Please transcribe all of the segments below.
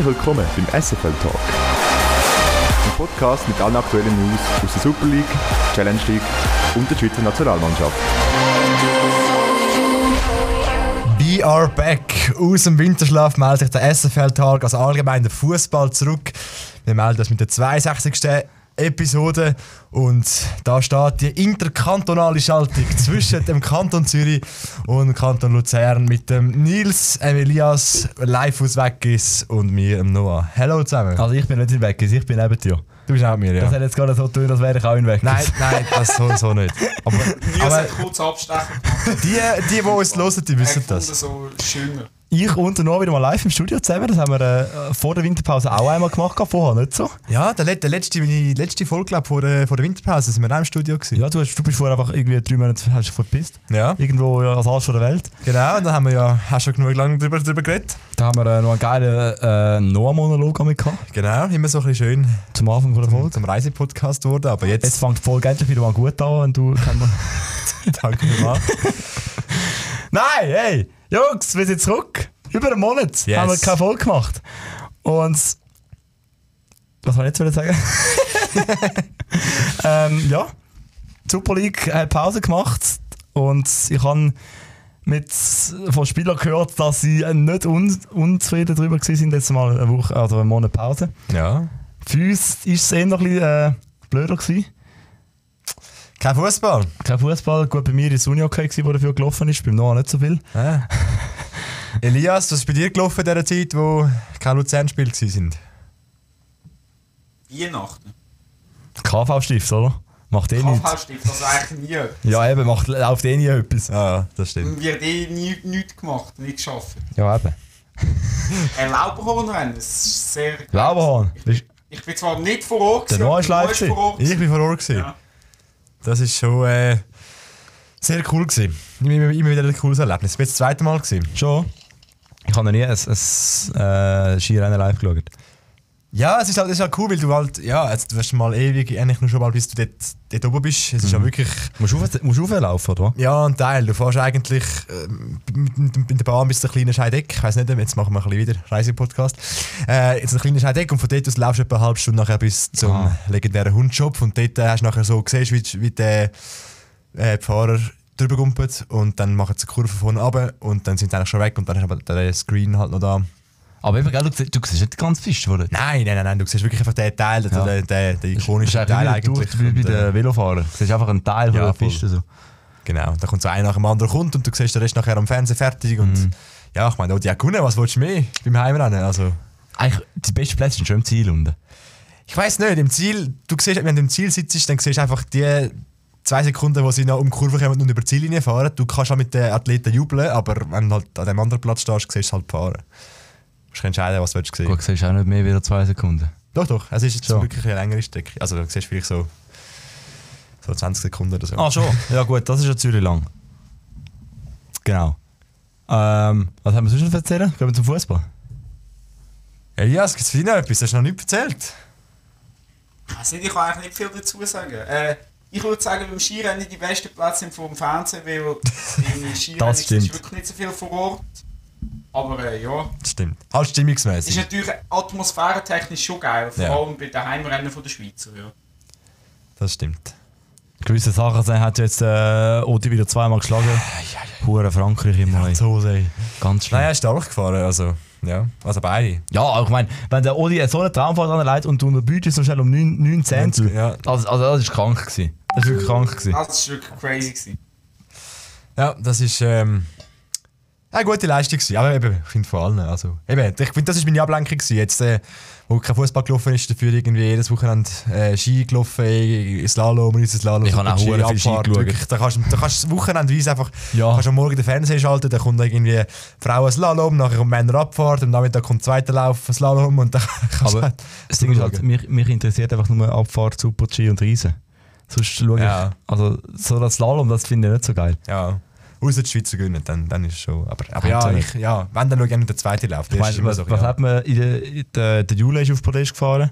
Herzlich willkommen beim SFL Talk. Ein Podcast mit allen aktuellen News aus der Super League, Challenge League und der Schweizer Nationalmannschaft. We are back. Aus dem Winterschlaf meldet sich der SFL Talk, also allgemein der Fußball zurück. Wir melden das mit der 62. Episode und da steht die interkantonale Schaltung zwischen dem Kanton Zürich und dem Kanton Luzern mit dem Nils, dem Elias, live aus Weggis und mir, dem Noah. Hallo zusammen. Also ich bin nicht in Weggis, ich bin neben dir. Du bist auch mir, ja. Das hat jetzt gerade so tun, als wäre ich auch in Weggis. Nein, nein, das sowieso nicht. Aber, Nils aber hat kurz abstechen. die, die, die uns hören, die wissen das. so schöner. Ich und der Noah wieder mal live im Studio zusammen. Das haben wir äh, vor der Winterpause auch einmal gemacht, vorher nicht so. Ja, der, der letzte, meine letzte Folge glaub, vor, der, vor der Winterpause sind wir auch im Studio. Gewesen. Ja, du, hast, du bist vorher einfach irgendwie drei Monate hast du verpisst. Ja. Irgendwo ja, als Arsch der Welt. Genau, und da haben wir ja hast schon genug lange drüber, drüber geredet. Da haben wir äh, noch einen geilen äh, Noah-Monolog mit gehabt, Genau, immer so ein bisschen schön zum Anfang von der Folge. zum Reisepodcast geworden, aber jetzt, Jetzt fängt die Folge endlich wieder mal gut an und du kannst mal... danke vielmals. Nein, hey! Jungs, wir sind zurück. Über einen Monat Yes. haben wir keine Folge gemacht. Und. Was soll ich jetzt wieder sagen? ähm, ja. Die Super League hat Pause gemacht. Und ich habe mit von Spielern gehört, dass sie nicht un unzufrieden darüber waren, jetzt mal eine Woche, also einen Monat Pause. Ja. Für uns war es eher noch ein bisschen äh, blöder. Gewesen. Kein Fußball. Kein Fußball. Gut, bei mir war es Uni-Okay, gewesen, wo dafür gelaufen ist. Beim Noah nicht so viel. Ah. Elias, was ist bei dir gelaufen in dieser Zeit, wo kein Luzern-Spiel waren? Weihnachten. KV-Stift, oder? Macht eh nichts. KV-Stift, also eigentlich nie. Ja, eben, macht, läuft eh nie etwas. Ja, das stimmt. Und wird eh nie, nichts gemacht, nicht geschafft. Ja, eben. Ein Lauberhornrennen, das ist sehr... Lauberhorn. Ich bin, ich bin zwar nicht vor Ort, Der gewesen, Noah aber ist live. Ich war vor Ort. gewesen. Ja. Das ist schon äh, sehr cool. Gewesen. Immer, immer wieder ein cooles Erlebnis. Ich war das zweite Mal. Gewesen. Schon. Ich habe noch nie ein, ein äh, Skirennen live geschaut. Ja, es ist halt, es ist halt cool, weil du halt, ja, jetzt, du wirst mal ewig, eigentlich nur schon mal, bis du dort, dort oben bist. Es ist ja wirklich, Musst du auf, musst du auflaufen, oder? ja, ein Teil. Du fährst eigentlich ähm, mit, mit, mit der Bahn bis zu kleinen Scheideck. Ich weiß nicht, jetzt machen wir ein bisschen wieder Reisepodcast. Äh, jetzt ein kleiner Scheideck und von dort aus laufst du etwa eine halbe Stunde nachher bis zum Ah. legendären Hundshop und dort äh, hast du nachher so gesehen, wie, wie der äh, Fahrer drüber gumpelt und dann machen sie eine Kurve von runter und dann sind sie eigentlich schon weg und dann ist aber der Screen halt noch da. Aber eben, gell, du, siehst- du siehst nicht ganz Fisch, oder? Nein, nein, nein, nein, du siehst wirklich einfach den Teil, Ja. der, der, der ikonische Teil eigentlich. Wie bei Und, äh, den Velofahrern. Du siehst einfach einen Teil von Ja, der voll. Piste. So. Genau, da kommt so einer nach dem anderen kommt und du siehst den Rest nachher am Fernsehen fertig und Mhm. ja, ich meine, oh, die gewonnen, was willst du mehr beim Heimrennen? Also, Eigentlich, die besten Plätze sind schon im Ziel unten. ich weiß nicht, im Ziel, du siehst, wenn du im Ziel sitzt, dann siehst du einfach die zwei Sekunden, wo sie noch um die Kurve kommen und über die Ziellinie fahren. Du kannst auch mit den Athleten jubeln, aber wenn du halt an dem anderen Platz stehst, siehst du halt fahren. Du musst entscheiden, was du willst sehen. Gut, siehst auch nicht mehr wie zwei Sekunden. Doch, doch, es ist jetzt So. wirklich eine längere Strecke. Also du siehst vielleicht so, so 20 Sekunden oder so. Ah, schon. Ja, gut, das ist ja Zürich lang. Genau. Ähm, was haben wir sonst noch erzählen? Gehen wir zum Fußball. Elias, gibt es für dich noch etwas? Hast du noch nichts erzählt? Nicht, ich kann eigentlich nicht viel dazu sagen. Äh, ich würde sagen, beim Skirennen die besten Plätze sind vor dem Fernsehen, weil im Skirennen ist wirklich nicht so viel vor Ort. Aber äh, ja, Das stimmt. Halt es ist stimmungsmäßig. natürlich atmosphärentechnisch schon geil, vor Ja. allem bei den Heimrennen von der Schweizer. Ja. Das stimmt. Gewisse Sachen sind- hat jetzt äh, Odi wieder zweimal geschlagen. Hure Frankreich immer. ey. So. Ganz schlimm. Nein, er ist stark gefahren. Also, ja. Also beide. Ja, aber ich meine, wenn der Odi so eine Traumfahrt anleitet und du unter Budget so schnell um 9, 9 Cent. Ja. Also, also das ist krank gewesen. Das ist wirklich krank gewesen. Das war wirklich crazy. Gewesen. Ja, das ist ähm, eine gute Leistung gewesen. Aber eben, ich finde vor allem. Also, eben, ich finde, das ist meine Ablenkung gewesen. Jetzt, äh, wo kein Fußball gelaufen ist, dafür irgendwie jedes Wochenende äh, Ski gelaufen, äh, Slalom, Riesenslalom. Ich habe auch hure viel Ski geschaut. wirklich. Da kannst da kannst du wochenendweise einfach Ja. kannst am Morgen den Fernseher schalten, dann kommt irgendwie Frauen Slalom, nachher kommt Männer Abfahrt, am Nachmittag kommt zweiter Lauf Slalom und dann kannst du Aber halt das Ding ist halt, mich, mich interessiert einfach nur Abfahrt, Super-G und Riesen. Sonst schaue ich, Ja. also so das Slalom, das finde ich nicht so geil. Ja. Außer die Schweizer gewinnen, dann, dann ist es schon. Aber, aber ja, ich, ja, wenn dann schaue ich gerne der zweite Lauf. Der Ich meine, was, so, was ja. hat man in der, in der, der Jule ist auf Podest gefahren?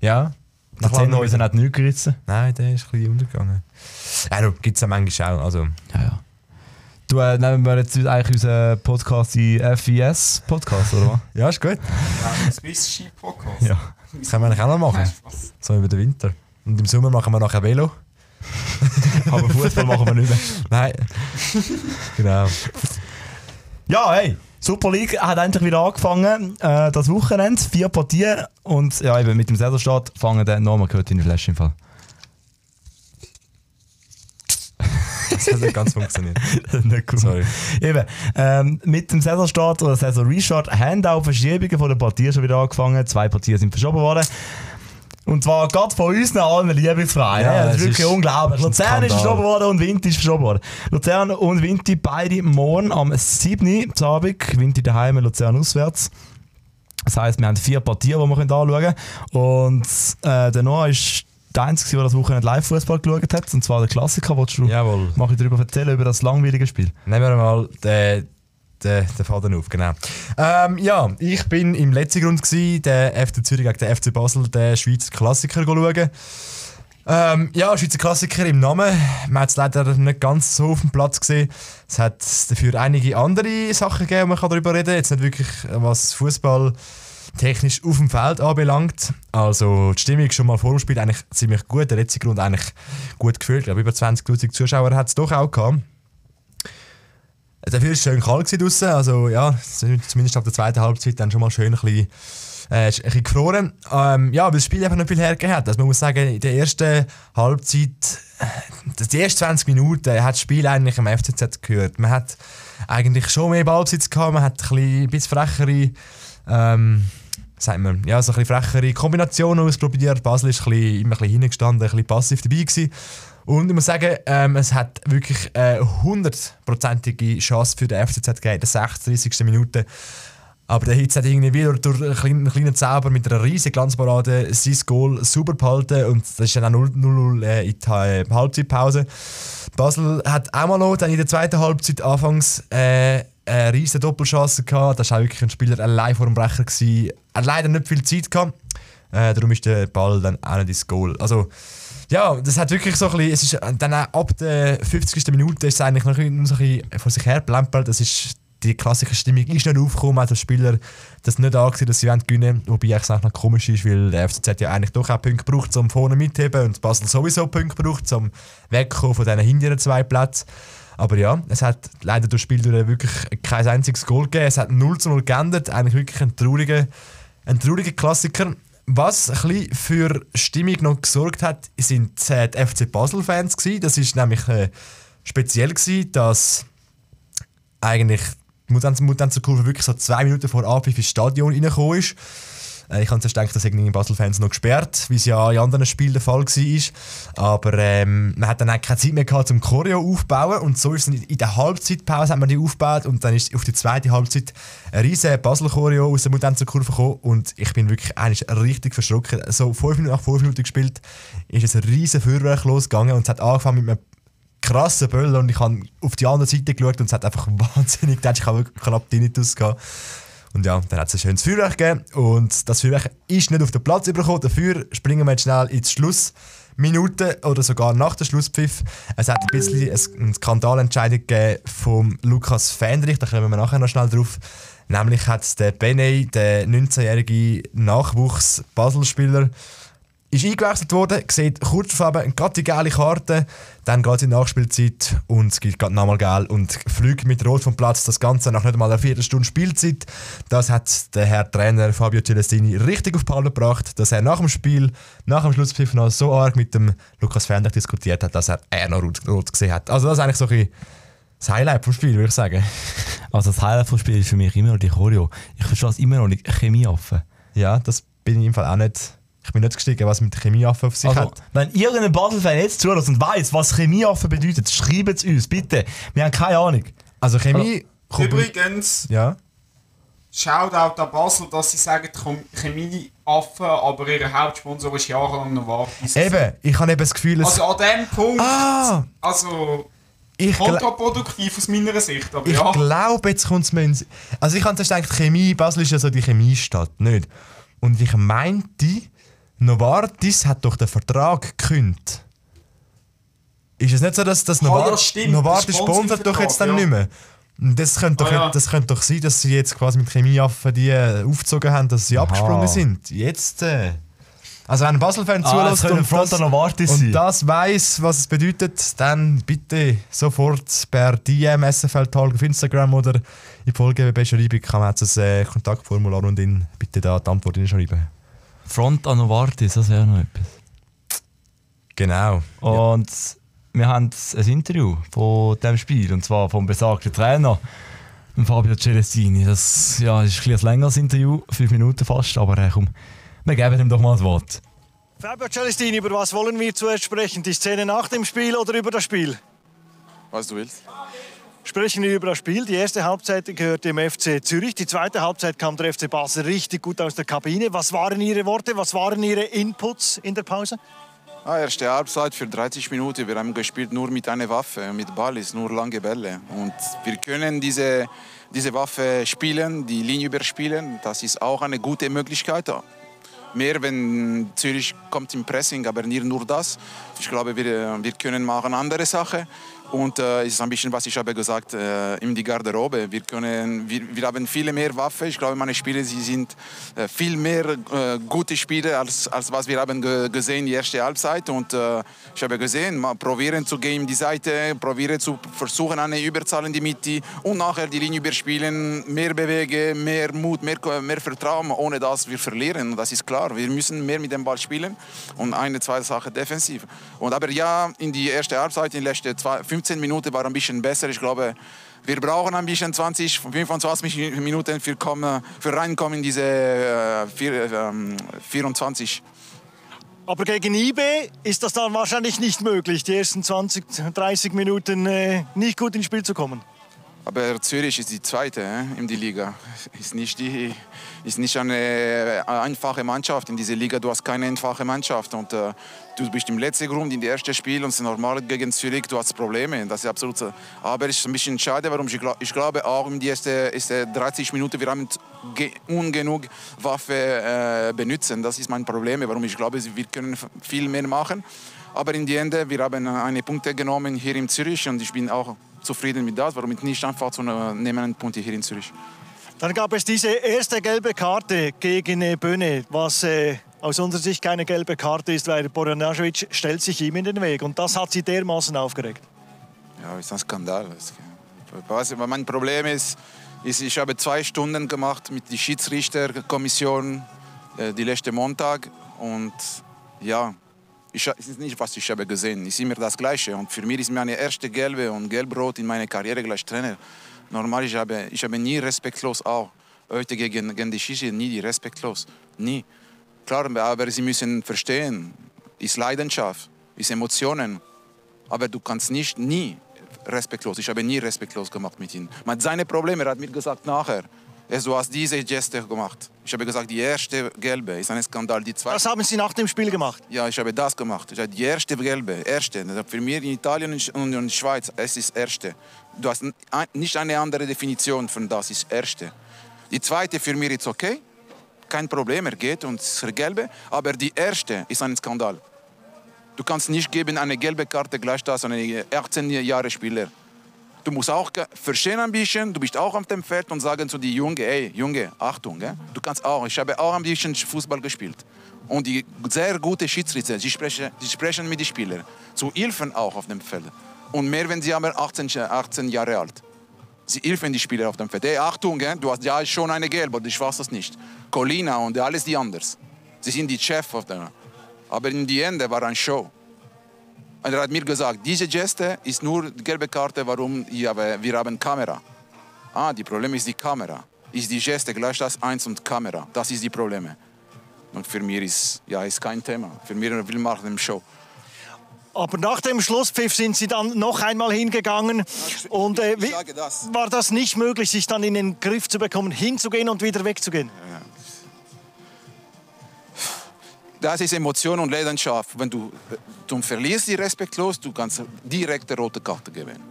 Ja. Der Nach langem 10 Häuser hat nichts gerissen. Nein, der ist ein bisschen untergegangen. Ja, du, gibt es ja manchmal auch. Also, Ja, ja. Du, äh, nehmen wir jetzt eigentlich unseren Podcast in FIS-Podcast, oder was? Ja, ist gut. Ja, Swiss Ski Podcast. Ja. Das können wir eigentlich auch noch machen. So über den Winter. Und im Sommer machen wir nachher Velo. Aber Fußball machen wir nicht mehr. Nein. genau. Ja, hey, Super League hat endlich wieder angefangen. Äh, das Wochenende, vier Partien. Und ja, eben mit dem Saisonstart fangen dann nochmal gehört in die Flasche im Fall. Das hat nicht ganz funktioniert. Nicht cool. Sorry. Eben, ähm, mit dem Saisonstart oder Saison-Restart haben auch Verschiebungen von den Partien schon wieder angefangen. Zwei Partien sind verschoben worden. Und zwar gerade von uns allen Lieblingsvereinen. Ja, Ja, das ist wirklich ist- unglaublich. Luzern ist verschoben worden und Vinti ist verschoben worden. Luzern und Vinti beide morgen am 7. Uhr Abend. Vinti daheim, Luzern auswärts. Das heisst, wir haben vier Partien, die wir anschauen können. Und äh, der Noah ist der Einzige, der das Wochenende Live-Fußball geschaut hat. Und zwar der Klassiker. Willst du Jawohl. Mach ich darüber erzählen, über das langweilige Spiel? Nehmen wir mal den, den, den Faden auf, genau. Ähm, ja, ich bin im letzten Grund gsi, der FC Zürich gegen den FC Basel, den Schweizer Klassiker schauen. Ähm, ja, Schweizer Klassiker im Namen. Man hat es leider nicht ganz so auf dem Platz gesehen. Es hat dafür einige andere Sachen gegeben, man kann darüber reden. Jetzt nicht wirklich, was Fußball technisch auf dem Feld anbelangt. Also die Stimmung schon mal vor dem Spiel eigentlich ziemlich gut. Der letzte Grund eigentlich gut gefühlt. Ich glaube, über 20'000 Zuschauer hat es doch auch gehabt. Dafür war es schön kalt draussen. Also ja, zumindest ab der zweiten Halbzeit dann schon mal schön ein bisschen, äh, ein bisschen gefroren. Ähm, ja, aber das Spiel einfach nicht viel hergegeben hat. Also man muss sagen, in der ersten Halbzeit, äh, die ersten 20 Minuten hat das Spiel eigentlich am FCZ gehört. Man hat eigentlich schon mehr Ballbesitz gehabt, man hat ein bisschen, ein bisschen frechere ähm, sagt man, ja, so ein bisschen frechere Kombinationen ausprobiert. Basel ist ein bisschen, immer ein bisschen hingestanden, ein bisschen passiv dabei gewesen. Und ich muss sagen, ähm, es hat wirklich eine hundertprozentige Chance für den FCZ gegeben, in der 36. Minute. Aber der Hitz hat irgendwie wieder durch einen kleinen, einen kleinen Zauber mit einer riesigen Glanzparade sein Goal super behalten und das ist dann auch 0-0 äh, in die äh, Halbzeitpause. Basel hat auch mal noch dann in der zweiten Halbzeit anfangs äh, eine riesige Doppelchance gehabt. Das war auch wirklich ein Spieler allein vor dem Brecher. Er hat leider nicht viel Zeit gehabt. Äh, darum ist der Ball dann auch nicht ins Goal. Also, ja, das hat wirklich so ein bisschen, es ist dann auch ab der 50. Minute ist es eigentlich noch ein bisschen, vor sich her plempelt. Das ist die klassische Stimmung ist nicht aufgekommen, hat der Spieler das nicht angesehen, dass sie wollen gewinnen Wobei es eigentlich noch komisch ist, weil der FCZ ja eigentlich doch auch Punkte braucht, um vorne mitzuheben und Basel sowieso Punkte braucht, um wegzukommen von diesen hinteren zwei Plätzen. Aber ja, es hat leider durch Spiel wirklich kein einziges Goal gegeben. Es hat 0 zu 0 geändert. Eigentlich wirklich ein trauriger, ein trauriger Klassiker. Was ein für Stimmung noch gesorgt hat, sind die FC Basel-Fans. Das ist nämlich äh, speziell, gewesen, dass eigentlich Mutanz- Mutanzerkurve wirklich so zwei Minuten vor Anpfiff ins Stadion reingekommen ist. Äh, Ich habe zuerst gedacht, dass irgendwie Basel-Fans noch gesperrt, wie es ja in anderen Spielen der Fall war. Aber ähm, man hat dann auch keine Zeit mehr gehabt, zum Choreo aufzubauen. Und so ist es in der Halbzeitpause hat man die aufgebaut und dann ist auf die zweite Halbzeit ein riesen Basel-Choreo aus der Mutanzerkurve gekommen. Und ich bin wirklich eigentlich richtig verschrocken. So fünf Minuten nach fünf Minuten gespielt, ist ein riesen Feuerwerk losgegangen und es hat angefangen mit einem krassen Böller und ich habe auf die andere Seite geschaut und es hat einfach wahnsinnig, da hatte ich auch wirklich knapp Tinnitus gehabt. Und ja, dann hat es ein schönes Feuerwerk gegeben und das Feuerwerk ist nicht auf den Platz übergekommen. Dafür springen wir jetzt schnell ins Schlussminute oder sogar nach der Schlusspfiff. Es hat ein bisschen eine Skandalentscheidung gegeben vom Lukas Fendrich, da kommen wir nachher noch schnell drauf. Nämlich hat der Beney, der 19-jährige Nachwuchs-Basel-Spieler, ist eingewechselt worden, sieht kurz vor eben gerade die gelbe Karte, dann geht es in die Nachspielzeit und es gibt gerade nochmal gel und fliegt mit Rot vom Platz. Das Ganze nach nicht mal einer Viertelstunde Spielzeit. Das hat der Herr Trainer Fabio Celestini richtig auf die Palme gebracht, dass er nach dem Spiel, nach dem Schlusspfiff noch so arg mit dem Lukas Fendrich diskutiert hat, dass er eher noch rot, rot gesehen hat. Also das ist eigentlich so ein bisschen das Highlight vom Spiel, würde ich sagen. Also das Highlight vom Spiel ist für mich immer noch die Choreo. Ich verstehe es immer noch nicht. Chemieaffen. Ja, das bin ich im Fall auch nicht. Ich bin nicht gestiegen, was mit der Chemieaffe auf sich Also, hat. wenn irgendein Basel-Fan jetzt zuhört und weiss, was Chemieaffen bedeutet, schreibt es uns, bitte. Wir haben keine Ahnung. Also Chemie... kommt- Übrigens, Ja. Shoutout an Basel, dass sie sagen Chem- Chemieaffen, aber ihr Hauptsponsor ist jahrelang Novartis. Eben, ich habe eben das Gefühl. Also an dem Punkt, ah! also Ich, kontraproduktiv aus meiner Sicht, aber ich ja. glaube, jetzt kommt es mir ins... Also ich habe zuerst gedacht, Chemie, Basel ist ja so die Chemiestadt, nicht? Und ich meinte, Novartis hat doch den Vertrag gekündigt. Ist es nicht so, dass das Ah, ja, Novartis stimmt, Novartis das sponsert doch jetzt dann Sponsoringvertrag, nicht mehr? Das könnte, doch, Ah, ja. das könnte doch sein, dass sie jetzt quasi mit Chemieaffen die äh, aufgezogen haben, dass sie Aha. abgesprungen sind. Jetzt. Äh. Also wenn ein Basel-Fan Ah, zulässt könnte und, Front das, und das weiß, was es bedeutet, dann bitte sofort per DM SFL Talk auf Instagram oder in die Folge-Beschreibung kann man jetzt das äh, Kontaktformular und in bitte da die Antwort hinschreiben. Front an Novartis, das wäre noch etwas. Genau. Und wir haben ein Interview von diesem Spiel, und zwar vom besagten Trainer, Fabio Celestini. Das ja, ist ein, bisschen ein längeres Interview, fünf Minuten fast, aber äh, komm, wir geben ihm doch mal das Wort. Fabio Celestini, über was wollen wir zuerst sprechen? Die Szene nach dem Spiel oder über das Spiel? Was du willst. Sprechen wir über das Spiel. Die erste Halbzeit gehört dem FC Zürich. Die zweite Halbzeit kam der FC Basel richtig gut aus der Kabine. Was waren Ihre Worte? Was waren Ihre Inputs in der Pause? Ah, erste Halbzeit für 30 Minuten. Wir haben gespielt nur mit einer Waffe, mit Ball, ist nur lange Bälle. Und wir können diese, diese Waffe spielen, die Linie überspielen. Das ist auch eine gute Möglichkeit. Mehr, wenn Zürich kommt im Pressing, aber nicht nur das. Ich glaube, wir, wir können machen andere Sachen. Und äh, ist ein bisschen, was ich habe gesagt, äh, in die Garderobe. Wir, können, wir, wir haben viele mehr Waffen. Ich glaube, meine Spieler sie sind äh, viel mehr äh, gute Spieler, als, als was wir haben ge gesehen in der ersten Halbzeit. Und äh, ich habe gesehen, mal probieren zu gehen die Seite, probieren zu versuchen, eine Überzahl in die Mitte und nachher die Linie überspielen, mehr bewegen, mehr Mut, mehr, mehr Vertrauen. Ohne das wir verlieren. Das ist klar. Wir müssen mehr mit dem Ball spielen. Und eine, zweite Sache defensiv. Und aber ja, in die erste Halbzeit, in den letzten zwei, 15 Minuten war ein bisschen besser. Ich glaube, wir brauchen ein bisschen 20, 25 Minuten für, kommen, für reinkommen in diese äh, vier, ähm, 24. Aber gegen IB ist das dann wahrscheinlich nicht möglich, die ersten 20, 30 Minuten äh, nicht gut ins Spiel zu kommen. Aber Zürich ist die zweite äh, in die Liga. Ist nicht, die, ist nicht eine äh, einfache Mannschaft in dieser Liga. Du hast keine einfache Mannschaft. Und äh, du bist im letzten Grund in die erste Spiel und es ist normal gegen Zürich. Du hast Probleme. Das ist absolut. so. Aber es ist ein bisschen schade, warum ich, glaub, ich glaube auch in die ersten erste 30 Minuten wir haben ge- ungenug Waffe äh, benutzen. Das ist mein Problem. Warum ich glaube, wir können viel mehr machen. Aber in die Ende, wir haben eine Punkte genommen hier in Zürich und ich bin auch zufrieden mit das, warum ich nicht einfach zu nehmen Punkte hier in Zürich. Dann gab es diese erste gelbe Karte gegen äh, Böhne, was äh, aus unserer Sicht keine gelbe Karte ist, weil Borjanajovic stellt sich ihm in den Weg. Und das hat sie dermaßen aufgeregt. Ja, ist ein Skandal. Was mein Problem ist, ist, ich habe zwei Stunden gemacht mit der Schiedsrichterkommission äh, die letzte Montag und ja, ich, es ist nicht, was ich habe gesehen. Es ist immer das Gleiche. Und für mich ist meine erste gelbe und gelbrot in meiner Karriere gleich Trainer. Normal, ich habe, ich habe nie respektlos auch. Heute gegen, gegen die Schiedsrichter nie die respektlos. Nie. Klar, aber sie müssen verstehen, ist Leidenschaft, ist Emotionen. Aber du kannst nicht nie respektlos. Ich habe nie respektlos gemacht mit ihm. Man hat seine Probleme, er hat mir gesagt nachher. Du hast diese Geste gemacht. Ich habe gesagt, die erste gelbe ist ein Skandal. Die zweite, Das haben sie nach dem Spiel gemacht. ja, ich habe das gemacht. Ich habe die erste gelbe, erste. Für mich in Italien und in der Schweiz, es ist erste. Du hast nicht eine andere Definition von das, ist erste. Die zweite für mich ist okay, kein Problem, er geht und es ist gelbe. Aber die erste ist ein Skandal. Du kannst nicht geben eine gelbe Karte gleich das an einen 18 Jahre Spieler. Du musst auch verstehen ein bisschen, du bist auch auf dem Feld und sagen zu die Junge, ey, Junge, Achtung, gell? du kannst auch, ich habe auch ein bisschen Fußball gespielt. Und die sehr gute Schiedsrichter, sie sprechen, sie sprechen mit den Spielern, zu helfen auch auf dem Feld. Und mehr, wenn sie haben 18, Sch- 18 Jahre alt. Sie helfen die Spieler auf dem Feld. Hey, Achtung, gell? du hast ja schon eine gelbe, ich weiß das nicht. Colina und alles die anders. Sie sind die Chef auf der. Aber in die Ende war eine Show. Und er hat mir gesagt, diese Geste ist nur die gelbe Karte, warum habe, wir haben Kamera. Ah, die Problem ist die Kamera. Ist die Geste gleich das Eins und Kamera. Das ist die Probleme. Und für mich ist ja ist kein Thema. Für mich will machen eine Show. Aber nach dem Schlusspfiff sind sie dann noch einmal hingegangen. Und äh, wie, das. war das nicht möglich, sich dann in den Griff zu bekommen, hinzugehen und wieder wegzugehen? Das ist Emotion und Leidenschaft. Wenn du, du verlierst die respektlos, du kannst direkt eine rote Karte geben.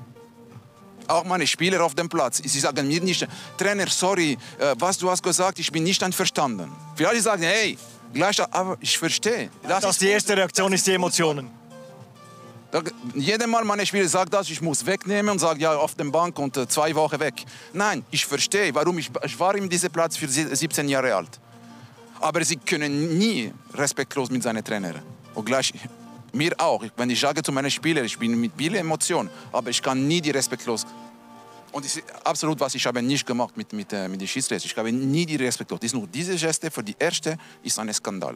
Auch meine Spieler auf dem Platz, sie sagen mir nicht, Trainer, sorry, äh, was du hast gesagt, ich bin nicht einverstanden. Vielleicht sagen, hey, gleich, aber ich verstehe. Das, Das ist die erste Reaktion ist die Emotionen. Jedes Mal meine Spieler sagt das, ich muss wegnehmen und sagt ja auf der Bank und äh, zwei Wochen weg. Nein, ich verstehe, warum ich, ich war in diesem Platz für sie- 17 Jahre alt. Aber sie können nie respektlos mit seinen Trainern. Und gleich mir auch. Wenn ich sage zu meinen Spielern, ich bin mit vielen Emotionen, aber ich kann nie die respektlos. Und das ist absolut, was ich habe nicht gemacht mit, mit, äh, mit den Schiedsrichtern. Ich habe nie die respektlos. Das ist nur diese Geste für die erste ist ein Skandal.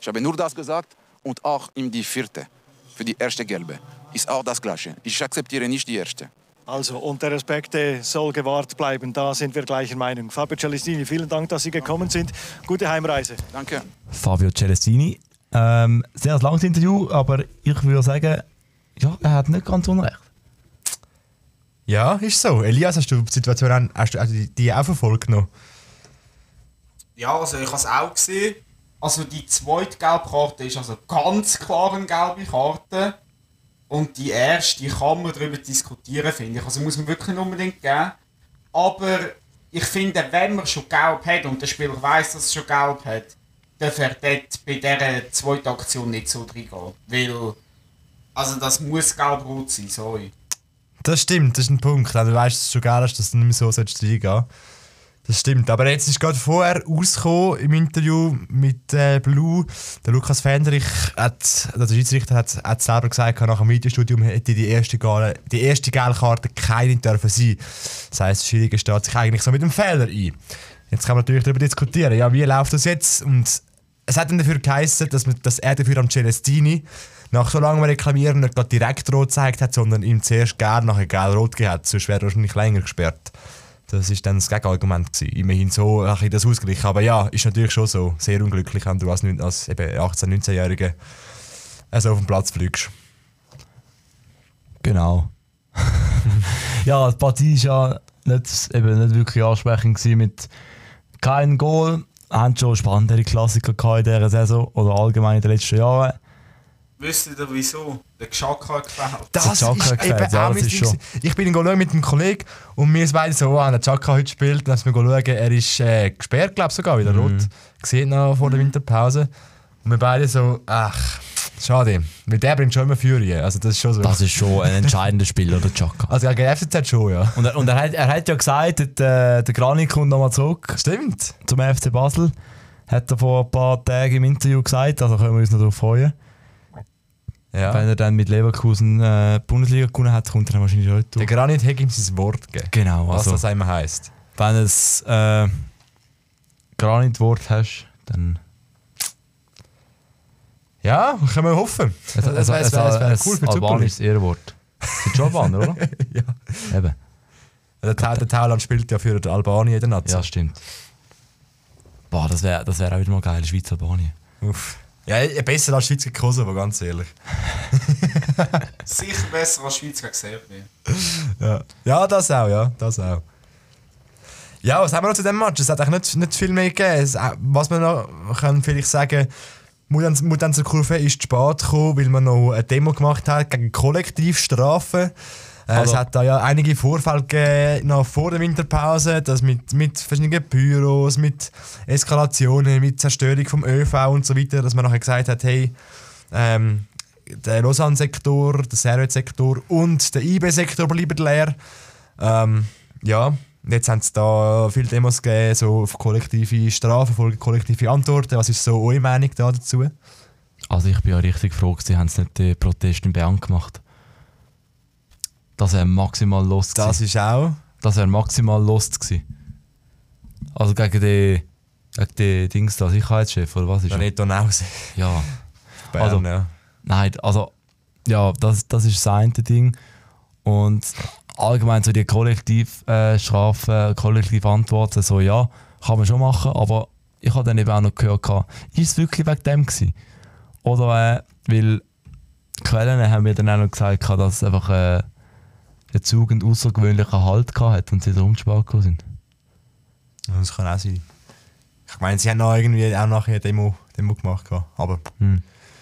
Ich habe nur das gesagt und auch in die vierte, für die erste gelbe, ist auch das Gleiche. Ich akzeptiere nicht die erste. Also, und der Respekt soll gewahrt bleiben. Da sind wir gleicher Meinung. Fabio Celestini, vielen Dank, dass Sie gekommen sind. Gute Heimreise. Danke. Fabio Celestini. Ähm, sehr langes Interview, aber ich würde sagen, ja, er hat nicht ganz unrecht. Ja, ist so. Elias, hast du die Situation an- hast du, hast du die, die auch verfolgt noch? Ja, also ich habe es auch gesehen. Also die zweite gelbe Karte ist also ganz klar eine gelbe Karte. Und die erste kann man darüber diskutieren, finde ich. Also muss man wirklich nicht unbedingt geben. Aber ich finde, wenn man schon gelb hat und der Spieler weiß, dass er schon gelb hat, darf er dort bei dieser zweiten Aktion nicht so reingehen. Weil, also das muss gelb-rot sein, sorry. Das stimmt, das ist ein Punkt. Also, du weißt es schon gerne, dass du nicht mehr so sollst reingehen Das stimmt. Aber jetzt ist gerade vorher rausgekommen im Interview mit äh, Blue. Der Lukas Fendrich, hat, der Schiedsrichter, hat, hat selber gesagt, nach dem Videostudium hätte die erste, Gale, die erste gelbe Karte keine dürfen sein. Das heisst, der Schiri steht sich eigentlich so mit dem Fehler ein. Jetzt kann man natürlich darüber diskutieren, ja, wie läuft das jetzt? Und es hat dann dafür geheißen, dass, man, dass er dafür am Celestini nach so langem Reklamieren nicht direkt rot gezeigt hat, sondern ihm zuerst gerne nachher gelb rot hat. Sonst wäre er wahrscheinlich länger gesperrt. Das war dann das Gegenargument. Gewesen. Immerhin so ein bisschen das ausgeglichen. Aber ja, ist natürlich schon so. Sehr unglücklich, wenn du als, als eben 18-, 19-Jähriger also auf dem Platz fliegst. Genau. ja, die Partie war ja nicht, eben nicht wirklich ansprechend gewesen mit keinem Goal. Wir haben schon spannendere Klassiker in dieser Saison oder allgemein in den letzten Jahren. Wisst ihr wieso? Der Geschmack hat gefällt. Das ist gefällt, eben ja, auch mein ist Ding. schon. Ich bin ihn schauen mit einem Kollegen und wir beide so, ah, der Chaka heute spielt. Dann wir schauen, er ist äh, gesperrt, glaube sogar wieder Mhm. rot. Gesehen noch vor der Winterpause. Und wir beide so, ach, schade. Weil der bringt schon immer Fury. Also das ist schon so. Das ist schon ein entscheidender Spieler, der Chaka. also gegen FCZ schon, ja. Und er, und er, hat, er hat ja gesagt, der, der Granit kommt nochmal zurück Stimmt. zum FC Basel. Hat er vor ein paar Tagen im Interview gesagt, also können wir uns noch darauf freuen. Ja. Wenn er dann mit Leverkusen äh, Bundesliga gewonnen hat, kommt er dann wahrscheinlich heute Der Granit ihm sein Wort gegeben. Genau, Was also das einmal heisst. wenn du es äh, Granit-Wort hast, dann Ja, können wir hoffen. es, Das es, es, das das es, cool für albanisches Ehrenwort. Sind schon Albaner, oder? Ja. Eben. Der, Ta der Thailand spielt ja für Albanien in der Nazi. Ja, stimmt. Boah, das wäre das wär auch wieder mal geil, Schweiz-Albanien. Uff. Ja, besser als Schweiz gegen Kosovo, ganz ehrlich. Sicher besser als Schweiz gegen Serbien. Ja. ja, das auch, ja, das auch. Ja, was haben wir noch zu dem Match? Es hat eigentlich nicht, nicht viel mehr gegeben. Äh, was wir noch können vielleicht sagen, Mutanz Mutanz zur Kurve ist zu spät gekommen, weil man noch eine Demo gemacht hat gegen Kollektivstrafen. Also- es hat da ja einige Vorfälle gegeben, noch vor der Winterpause, das mit, mit verschiedenen Büros, mit Eskalationen, mit Zerstörung vom ÖV und so weiter, dass man nachher gesagt hat, hey, ähm, der Lausanne-Sektor, der Servet-Sektor und der IB-Sektor bleiben leer. Ähm, ja, jetzt haben es da viele Demos gegeben, so auf kollektive Strafen, kollektive Antworten. Was ist so eure Meinung da dazu? Also ich bin ja richtig froh, sie haben nicht den Protest in Bern gemacht. Das wäre maximal lost Das gewesen. ist auch. Das wäre maximal lost gewesen. Also gegen den, gegen den Dings da, Sicherheitschef oder was ist Ja, er? nicht Donause. Ja. Bern, Also- ja. Nein, also ja, das, das ist das eine Ding. Und allgemein so die Kollektivstrafen, Kollektivantworten, so ja, kann man schon machen, aber ich habe dann eben auch noch gehört, ist es wirklich wegen dem gewesen? Oder äh, weil Quellen haben mir dann auch noch gesagt, dass einfach äh, der Zug einen außergewöhnlichen Halt gehabt hat und sie darum zu spät gekommen sind. Das kann auch sein. Ich meine, sie haben noch irgendwie auch nachher eine Demo, Demo gemacht. Aber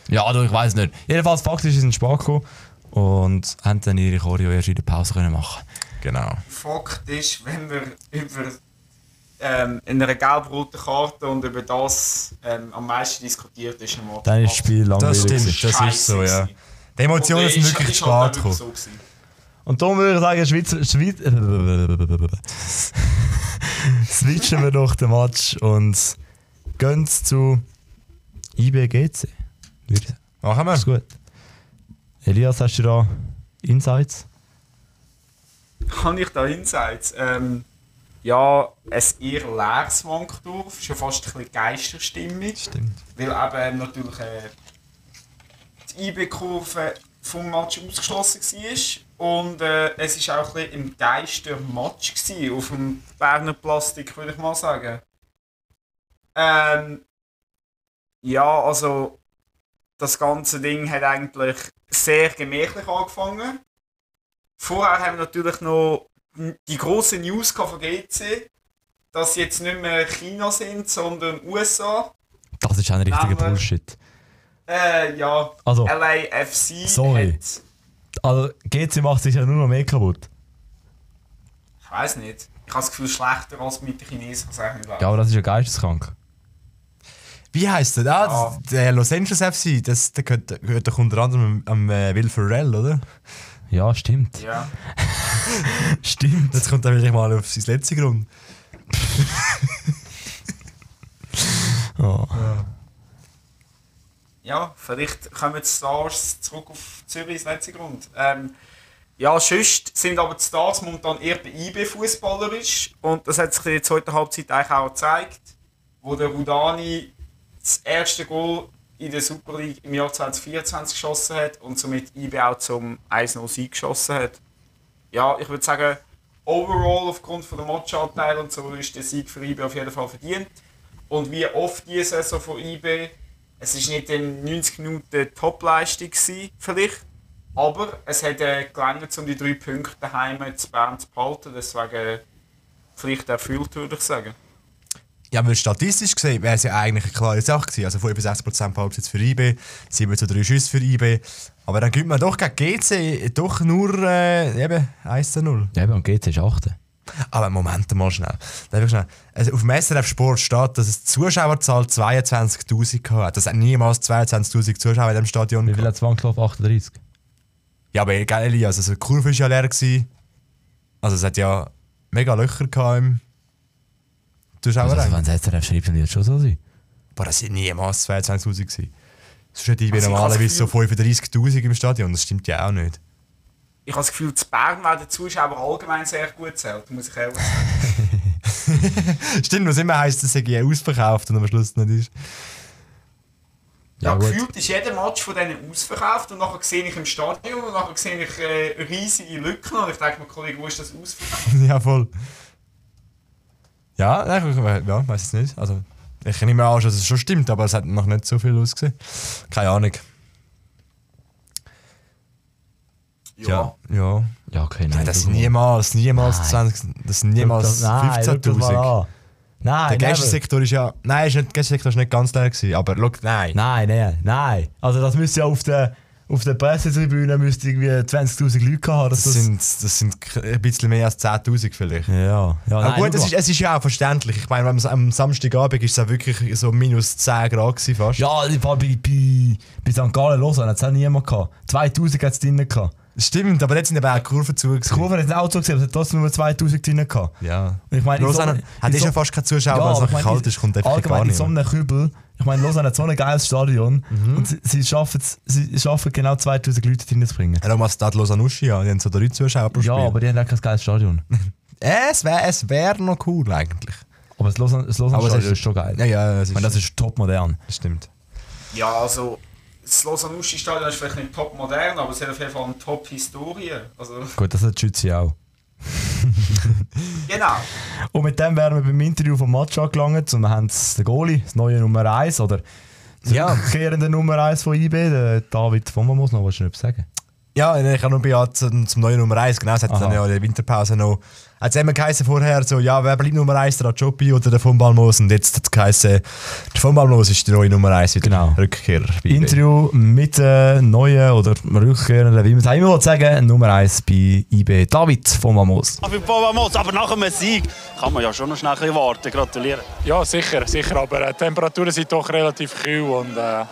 Ja, also ich weiß nicht. Jedenfalls faktisch ist sie spät gekommen und haben dann ihre Choreo erst in der Pause können machen genau. Fakt ist, wenn wir über ähm, in einer gelb-roten Karte und über das ähm, am meisten diskutiert ist. Dann ist das Spiel langweilig. Das stimmt, das ist so, ja. Die Emotionen sind ist- wirklich halt spät auch gekommen. wirklich so gewesen. Und darum würde ich sagen, Schweizer, Schweiz, switchen wir doch den Match und gehen zu IBGC. Machen wir. Ist gut. Elias, hast du da Insights? Kann ich da Insights? Ähm, ja, ein eher leeres Wankdorf, schon fast ein bisschen Geisterstimmung. Stimmt. Weil eben natürlich äh, die IB-Kurve vom Match ausgeschlossen war. Und äh, es war auch ein bisschen im Geister-Match gewesen, auf dem Berner Plastik, würde ich mal sagen. Ähm, ja, also das ganze Ding hat eigentlich sehr gemächlich angefangen. Vorher haben wir natürlich noch die große News von GC, dass sie jetzt nicht mehr China sind, sondern USA. Das ist ein richtiger Bullshit. Äh, ja. Also, LAFC Sorry. hat. Also GC macht sich ja nur noch mehr kaputt. Ich weiß nicht. Ich habe das Gefühl, schlechter als mit den Chinesen kann es Ja, aber das ist ja geisteskrank. Wie heisst der? Ah, das- der Los Angeles FC, das, der gehört, gehört doch unter anderem am, am äh, Will Ferrell, oder? Ja, stimmt. Ja. Stimmt. Jetzt kommt er wirklich mal auf sein letzte Grund. Oh. ja, vielleicht kommen die Stars zurück auf Zürich ins letzte Grund. Ähm, ja, sonst sind aber die Stars momentan eher bei IB fußballerisch und das hat sich in der zweiten Halbzeit eigentlich auch gezeigt, wo der Rudani das erste Goal in der Super League im Jahr 2024 geschossen hat und somit IB auch zum 1-0-Sieg geschossen hat. Ja, ich würde sagen, overall aufgrund von der Matchanteil und so ist der Sieg für IB auf jeden Fall verdient. Und wie oft diese Saison von IB, es ist nicht in 90 Minuten Topleistung gewesen, vielleicht, aber es hat äh, gelangt, um die drei Punkte daheim zu Bern zu behalten. Deswegen vielleicht erfüllt, würde ich sagen. Ja, weil statistisch gesehen wäre es ja eigentlich eine klare Sache gewesen. Also 65% Ballbesitz für IB, 7 zu 3 Schüsse für IB. Aber dann gibt man doch gegen GC doch nur äh, eben 1 zu 0. Ja, eben, und GC ist 8. Aber Moment mal schnell. Darf ich schnell. Also auf dem SRF Sport steht, dass es die Zuschauerzahl 22'000 hat. Das hat niemals 22'000 Zuschauer in dem Stadion Wie viel hat Zwangsklauf? 38. Ja, aber geil, Elias, also die Kurve war ja leer. Gewesen. Also es hat ja mega Löcher gehabt im Zuschauerrein. Also, wenn es SRF schreibt, dann wird es schon so sein. Aber das sind niemals 22'000 gewesen. Sonst hätte ich Also ich normalerweise so habe das 35'000 im Stadion. Das stimmt ja auch nicht. Ich habe das Gefühl, zu Bern werden die Zuschauer allgemein sehr gut zählt, muss ich ehrlich sagen. Stimmt, was immer heisst, dass er ausverkauft und am Schluss nicht ist. Ja, Ja, gefühlt ist jeder Match von denen ausverkauft und nachher sehe ich im Stadion und nachher sehe ich äh, riesige Lücken und ich denke mir, Kollege, wo ist das ausverkauft? ja, voll. Ja, nein, ich ja, weiß es nicht. Also, ich nehme an, dass es schon stimmt, aber es hat noch nicht so viel ausgesehen. Keine Ahnung. Ja. Ja. Ja, okay, nein. Nein, das sind mal. niemals, niemals Nein. 20, das sind niemals Schau das- nein, schau das mal 15.000. an. Nein, Der. Gästesektor ist ja. Nein, ist nicht, der Gästesektor ist nicht ganz leer gewesen, aber schau, nein. Nein, nein, nein. Also das müsste ja auf der, auf der Pressetribüne müsste irgendwie 20'000 Leute haben. Das, dass sind, das sind ein bisschen mehr als 10.000 vielleicht. Ja, ja. Aber nein, gut, es ist, es ist ja auch verständlich. Ich meine, am, am Samstagabend war es ja wirklich so minus 10 Grad gewesen fast. Ja, im Fall bei, bei, bei St. Gallen Lausanne hat es auch niemand gehabt. 2000 hat es drinnen gehabt. Stimmt, aber jetzt sind eben auch die Kurven zu. Die Kurve hat ein Auto gesehen, aber es hat trotzdem nur 2000 drinnen gehabt. Ja. Und Ich meine, in Lausanne so- hat in eh so- schon fast keine Zuschauer, Ja, weil es nachher meine, kalt ist, kommt einfach allgemein gar in nicht so mehr. einem Kübel. Ich meine, Lausanne hat so ein geiles Stadion Mhm. und sie, sie schaffen es sie schaffen genau 2000 Leute drinnen zu bringen. Roma Stade Lausanne ja, die haben so drei Zuschauer pro Spiel. Ja, aber die haben auch kein geiles Stadion. Es wäre es wär noch cool eigentlich. Aber das Lausanne, das Lausanne Aber es Stadion ist- ist schon geil. Ja, ja, es Ich meine, das ist top modern. das stimmt. Ja, also das Lausanne-Stadion ist vielleicht nicht top modern, aber es hat auf jeden Fall eine Top-Historie. Also, Gut, das hat die Schütze auch. genau. Und mit dem wären wir beim Interview vom Match angelangt und wir haben den Goalie, das neue Nummer 1 oder Ja. zurückkehrende Nummer 1 von IB, der David von muss noch was sagen. Ja, ich habe noch bei zum, zum neuen Nummer 1, genau, es hat Aha. dann ja in der Winterpause noch, hat es immer geheißen vorher, so, ja, wer bleibt Nummer 1, der Achopi oder der von Balmos und jetzt hat es geheißen, der von Balmos ist die neue Nummer 1 wieder Genau. Rückkehrer. bei. Interview mit der neuen oder rückkehrenden, wie man es auch immer sagen, Nummer 1 bei IB, David von Pavamos, aber nach einem Sieg kann man ja schon noch schnell ein bisschen warten. Gratulieren. Ja, sicher, sicher. Aber äh, die Temperaturen sind doch relativ kühl und äh,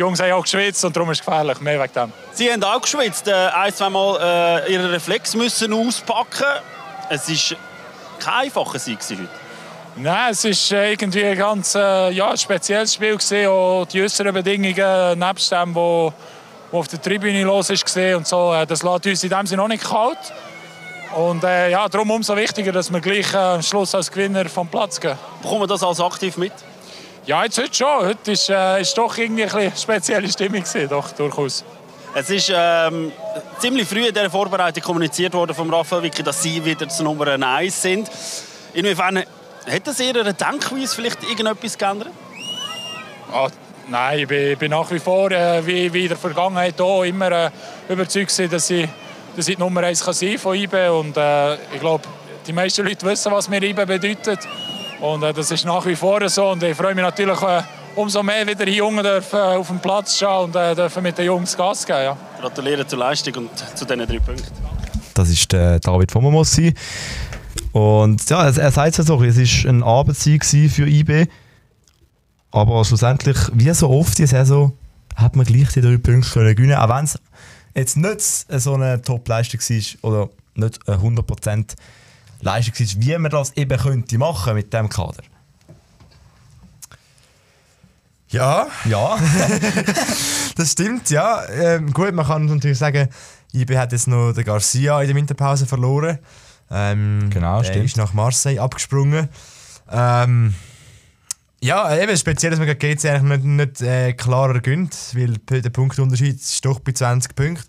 die Jungs haben auch geschwitzt und darum ist es gefährlich, mehr wegen dem. Sie haben auch geschwitzt, äh, ein, zwei Mal äh, ihren Reflex müssen auspacken. Es war kein einfacher Sieg heute. Nein, es war äh, irgendwie ein ganz äh, ja, spezielles Spiel. Gewesen. Auch die äußeren Bedingungen, nebst dem, was auf der Tribüne los war. Und so, äh, das lässt uns in dem Sinne noch nicht kalt. Und äh, ja, darum umso wichtiger, dass wir gleich äh, am Schluss als Gewinner vom Platz gehen. Bekommen wir das als aktiv mit? Ja, jetzt heute schon. Heute ist, äh, ist doch irgendwie ein eine spezielle Stimmung gewesen, doch durchaus. Es ist ähm, ziemlich früh in dieser Vorbereitung kommuniziert worden vom Raphael Vicky, dass sie wieder zur Nummer 1 sind. Inwiefern hat das Ihre Denkweise vielleicht irgendetwas geändert? Ah, nein, ich bin, bin nach wie vor, äh, wie, wie in der Vergangenheit auch, immer äh, überzeugt, gewesen, dass ich, dass ich die Nummer 1 kann sein von IBE Und äh, ich glaube, die meisten Leute wissen, was mir IBE bedeutet. Und äh, das ist nach wie vor so. Und ich freue mich natürlich äh, umso mehr, wieder die Jungen dürfen, äh, auf dem Platz stehen und äh, dürfen mit den Jungs Gas geben. Ja. Gratuliere zur Leistung und zu diesen drei Punkten. Das ist der David von Momossi. Und ja, er, er sagt es so, es war ein Abendsieg für IB. Aber schlussendlich, wie so oft die Saison, hat man gleich die drei Punkte können gewinnen Auch wenn es jetzt nicht so eine Top-Leistung war oder nicht eine 100% Leistung war, wie man das eben könnte machen mit diesem Kader. Ja, Ja, das stimmt, ja. Ähm, gut, man kann natürlich sagen, IB hat jetzt noch den Garcia in der Winterpause verloren. Ähm, Genau, er stimmt. ist nach Marseille abgesprungen. Ähm, ja, eben speziell, dass man gegen GC eigentlich nicht, nicht äh, klarer gönnt, weil der Punktunterschied ist doch bei 20 Punkten.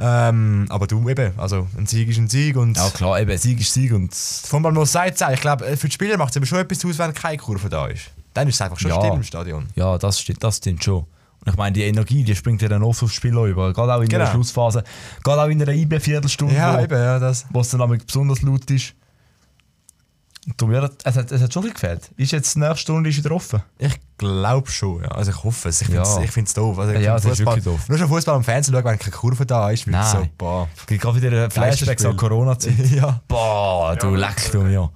Ähm, aber du eben, also ein Sieg ist ein Sieg und ja klar, eben, Sieg ist Sieg und von mal muss sagt ich glaube, für die Spieler macht es aber schon etwas aus, wenn keine Kurve da ist. Dann ist es einfach schon Ja. still im Stadion. Ja, das stimmt, das stimmt schon. Und ich meine, die Energie, die springt ja dann oft aufs Spiel über. Gerade auch in der Genau. Schlussphase. Gerade auch in einer IB-Viertelstunde, Ja, wo, eben, ja, das. wo es dann nämlich besonders laut ist. Darum, ja, es, hat, es hat schon ein bisschen gefehlt. Ist jetzt die nächste Stunde ist wieder offen? Ich glaube schon, ja. Also ich hoffe es. Ich finde es Ja. ich find's doof. Also ich Ja, find es ist Fußball- wirklich doof. Nur schon Fußball am Fernsehen schauen, wenn keine Kurve da ist, wirklich Nein. so, boah. Es gibt gerade wieder Flashbacks an Geisterspiel. Corona-Zeit. ja. Boah, du leck du mir.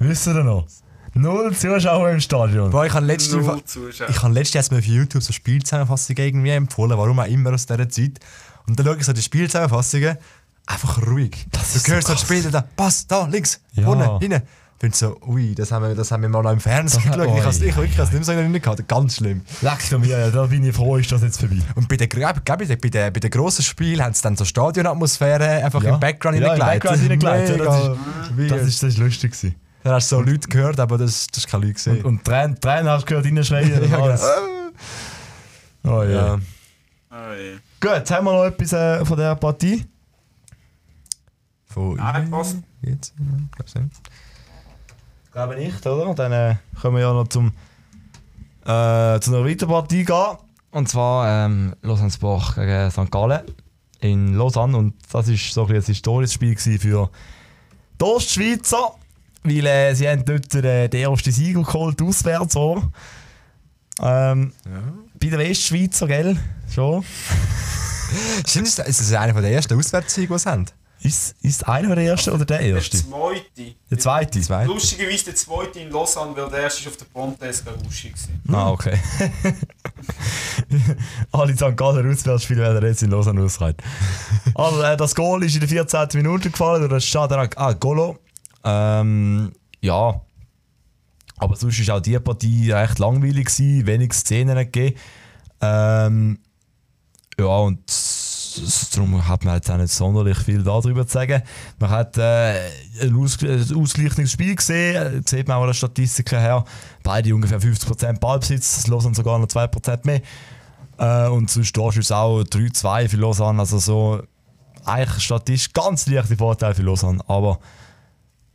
Wisst ihr noch? Null Zuschauer im Stadion. Boah, ich habe letztens, habe letztens jetzt mal auf YouTube so Spielzusammenfassungen irgendwie empfohlen, warum auch immer aus dieser Zeit. Und dann schaue ich so die Spielzusammenfassungen, einfach ruhig. Das du ist hörst so die Spieler da, Pass, da, links, Ja. vorne, hinten. Ich bin so, ui, das haben wir, das haben wir mal noch im Fernsehen Das- geschaut. Ich habe es oi, ich, wirklich, ich habe es nicht mehr so in gehabt. Ganz schlimm. Leck mir, ja, da bin ich froh, ist das jetzt vorbei. Und bei den, bei den, bei den, bei den grossen Spielen haben sie dann so Stadionatmosphäre einfach Ja. im Background Ja, im hineingelegt. Ja, das weird. Das ist, das ist lustig gewesen. Dann hast du so Leute gehört, aber das, das ist keine Leute gesehen. Und, und Tränen, Tränen hast du gehört, reinschreien. und Ja, alles. Oh, ja. ja. Oh, je. Gut, haben wir noch etwas äh, von dieser Partie? Von Nein, passt. Jetzt, ja, nicht. Glaube nicht, oder? Dann äh, können wir ja noch zum, äh, zu einer weiteren Partie gehen. Und zwar ähm, Lausanne Sport gegen St. Gallen in Lausanne. Und das war so ein, ein historisches Spiel für die Ostschweizer. Weil äh, sie haben dort äh, den ersten Sieg geholt, auswärts. So. Ähm, Bei den Westschweizer, gell? Schon. Stimmt, ist das- ist das einer der ersten Auswärtssiege, die sie haben? Ist, ist einer der ersten oder der Der erste? zweite. Der zweite. Zweite. Lustigerweise der zweite in Lausanne, weil der erste ist auf der Pontes Garushi. gewesen. Ah, okay. Alle St. Galler Auswärtsspiele werden jetzt in Lausanne ausgereiht. Aber äh, das Goal ist in der 14. Minute gefallen durch Shadrach ah, Golo. Ähm, ja. Aber sonst war auch die Partie recht langweilig, gewesen, wenig Szenen gegeben. Ähm, ja, und darum hat man jetzt auch nicht sonderlich viel darüber zu sagen. Man hat äh, ein, Aus ein ausgleichendes Spiel gesehen, sieht man auch an den Statistiken her. Beide ungefähr 50% Ballbesitz, Lausanne sogar noch 2% mehr. Äh, und sonst es auch 3-2 für Lausanne, also so eigentlich statistisch ganz leichte Vorteil für Lausanne, aber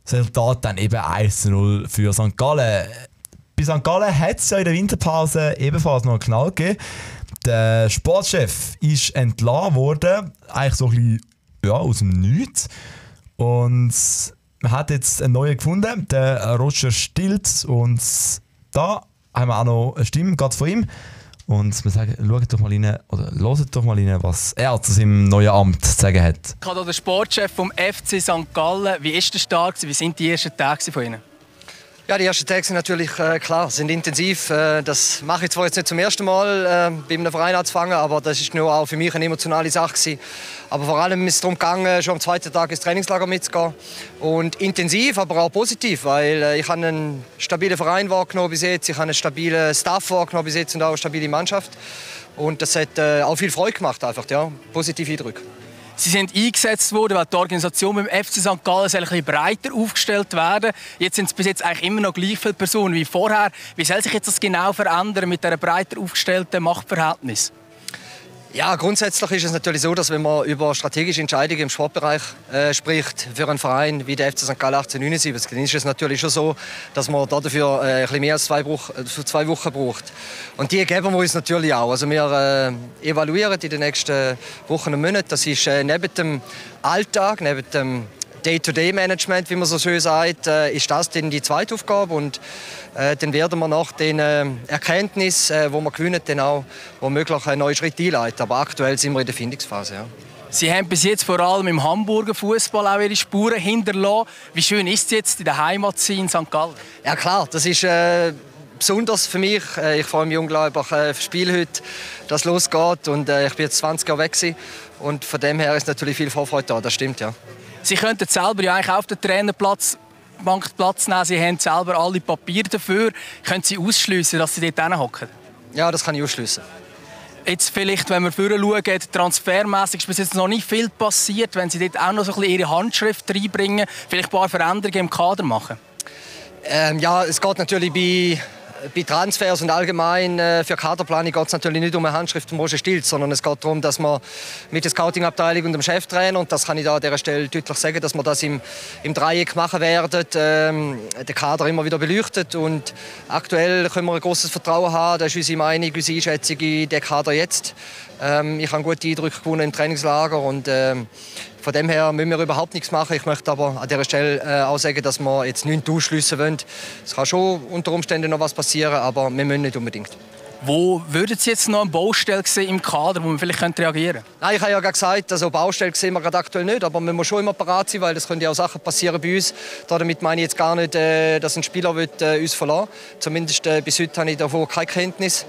das Resultat dann eben 1-0 für St. Gallen. Bei St. Gallen hat es ja in der Winterpause ebenfalls noch einen Knall gegeben. Der Sportchef ist entlassen worden, eigentlich so ein bisschen ja, aus dem Nichts. Und man hat jetzt einen neuen gefunden, der Roger Stilz. Und da haben wir auch noch eine Stimme, gerade von ihm. Und wir sagen, schaut doch mal rein, oder hört doch mal rein, was er zu seinem neuen Amt zu sagen hat. Ich habe der Sportchef vom FC St. Gallen. Wie ist der Start? Wie sind die ersten Tage von Ihnen? Ja, die ersten Tage sind natürlich äh, klar, sind intensiv. Äh, das mache ich zwar jetzt nicht zum ersten Mal, äh, bei einem Verein anzufangen, aber das ist nur auch für mich eine emotionale Sache gewesen. Aber vor allem ist es darum gegangen, schon am zweiten Tag ins Trainingslager mitzugehen. Und intensiv, aber auch positiv, weil äh, ich habe einen stabilen Verein wahrgenommen bis jetzt, ich habe einen stabilen Staff wahrgenommen bis jetzt und auch eine stabile Mannschaft. Und das hat äh, auch viel Freude gemacht, einfach, ja, positive Eindrücke. Sie sind eingesetzt worden, weil die Organisation beim FC St. Gallen soll ein bisschen breiter aufgestellt werden. Jetzt sind es bis jetzt eigentlich immer noch gleich viele Personen wie vorher. Wie soll sich jetzt das genau verändern mit dieser breiter aufgestellten Machtverhältnis? Ja, grundsätzlich ist es natürlich so, dass wenn man über strategische Entscheidungen im Sportbereich äh, spricht für einen Verein wie der FC St. Gallen 1879, dann ist es natürlich schon so, dass man dafür äh, ein bisschen mehr als zwei, Bruch, äh, zwei Wochen braucht. Und die geben wir uns natürlich auch. Also wir äh, evaluieren in den nächsten Wochen und Monaten. Das ist äh, neben dem Alltag, neben dem Day-to-Day-Management, wie man so schön sagt, äh, ist das dann die zweite Aufgabe. Und äh, dann werden wir nach den äh, Erkenntnissen, äh, wo wir gewinnen, dann auch womöglich einen neuen Schritt einleiten. Aber aktuell sind wir in der Findungsphase. Ja. Sie haben bis jetzt vor allem im Hamburger Fußball auch Ihre Spuren hinterlassen. Wie schön ist es jetzt, in der Heimat zu sein, in St. Gallen? Ja klar, das ist äh, besonders für mich. Äh, ich freue mich unglaublich äh, auf das Spiel heute, das losgeht. Und äh, ich bin jetzt 20 Jahre weg gewesen. und von dem her ist natürlich viel Vorfreude da. Das stimmt ja. Sie könnten selber ja eigentlich auf den Trainerplatz Bank Platz nehmen. Sie haben selber alle Papiere dafür. Können Sie ausschließen, dass Sie dort hocken? Ja, das kann ich ausschließen. Jetzt vielleicht, wenn wir vorher schauen, transfermässig ist bis jetzt noch nicht viel passiert. Wenn Sie dort auch noch so ein bisschen Ihre Handschrift reinbringen, vielleicht ein paar Veränderungen im Kader machen? Ähm, ja, es geht natürlich bei bei Transfers und allgemein äh, für Kaderplanung geht es natürlich nicht um eine Handschrift von Roger Stilz, sondern es geht darum, dass man mit der Scouting-Abteilung und dem Cheftrainer, und das kann ich da an dieser Stelle deutlich sagen, dass wir das im, im Dreieck machen werden, ähm, den Kader immer wieder beleuchtet. Und aktuell können wir ein großes Vertrauen haben, das ist unsere Meinung, unsere Einschätzung in den Kader jetzt. Ähm, ich habe gute Eindrücke gewonnen im Trainingslager und ähm, von dem her müssen wir überhaupt nichts machen. Ich möchte aber an dieser Stelle äh, auch sagen, dass wir jetzt nichts ausschliessen wollen. Es kann schon unter Umständen noch was passieren, aber wir müssen nicht unbedingt. Wo würden Sie jetzt noch eine Baustelle sehen im Kader, wo man vielleicht reagieren könnte? Nein, ich habe ja gerade gesagt, also Baustelle sehen wir gerade aktuell nicht, aber man muss schon immer parat sein, weil es können ja auch Sachen passieren bei uns. Damit meine ich jetzt gar nicht, äh, dass ein Spieler wird, äh, uns verlassen Zumindest äh, bis heute habe ich davon keine Kenntnis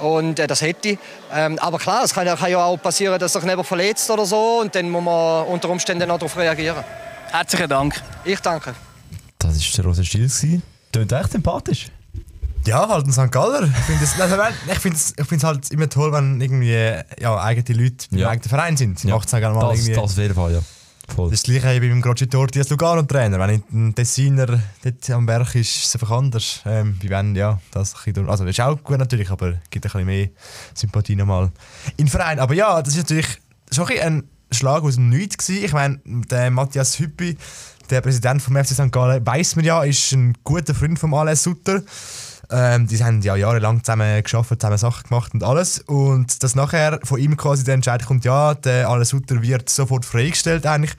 und das hätte ich. Ähm, aber klar, es kann, ja auch passieren, dass sich jemand verletzt oder so und dann muss man unter Umständen auch darauf reagieren. Herzlichen Dank. Ich danke. Das war der Rose Stil. Klingt echt sympathisch. Ja, halt ein St. Galler. Ich finde es also, ich halt immer toll, wenn irgendwie ja, eigene Leute ja. eigenen Verein sind. Ja. Macht's gerne mal das, irgendwie. das jeden Fall, ja. Voll. Das gleiche wie beim Crocitorti als Lugano-Trainer. Wenn ein Tessiner dort am Berg ist, ist es einfach anders. Ähm, wie wenn, ja, das, also, das ist auch gut natürlich, aber es gibt ein bisschen mehr Sympathie nochmal den Verein. Aber ja, das ist natürlich schon ein Schlag aus dem Nichts gewesen. Ich meine, der Matthias Hüppi, der Präsident vom FC St. Gallen, weiß man ja, ist ein guter Freund von Alain Sutter. Ähm, die haben ja jahrelang zusammen geschafft, zusammen Sachen gemacht und alles. Und dass nachher von ihm quasi der Entscheid kommt, ja, der Alain Sutter wird sofort freigestellt eigentlich,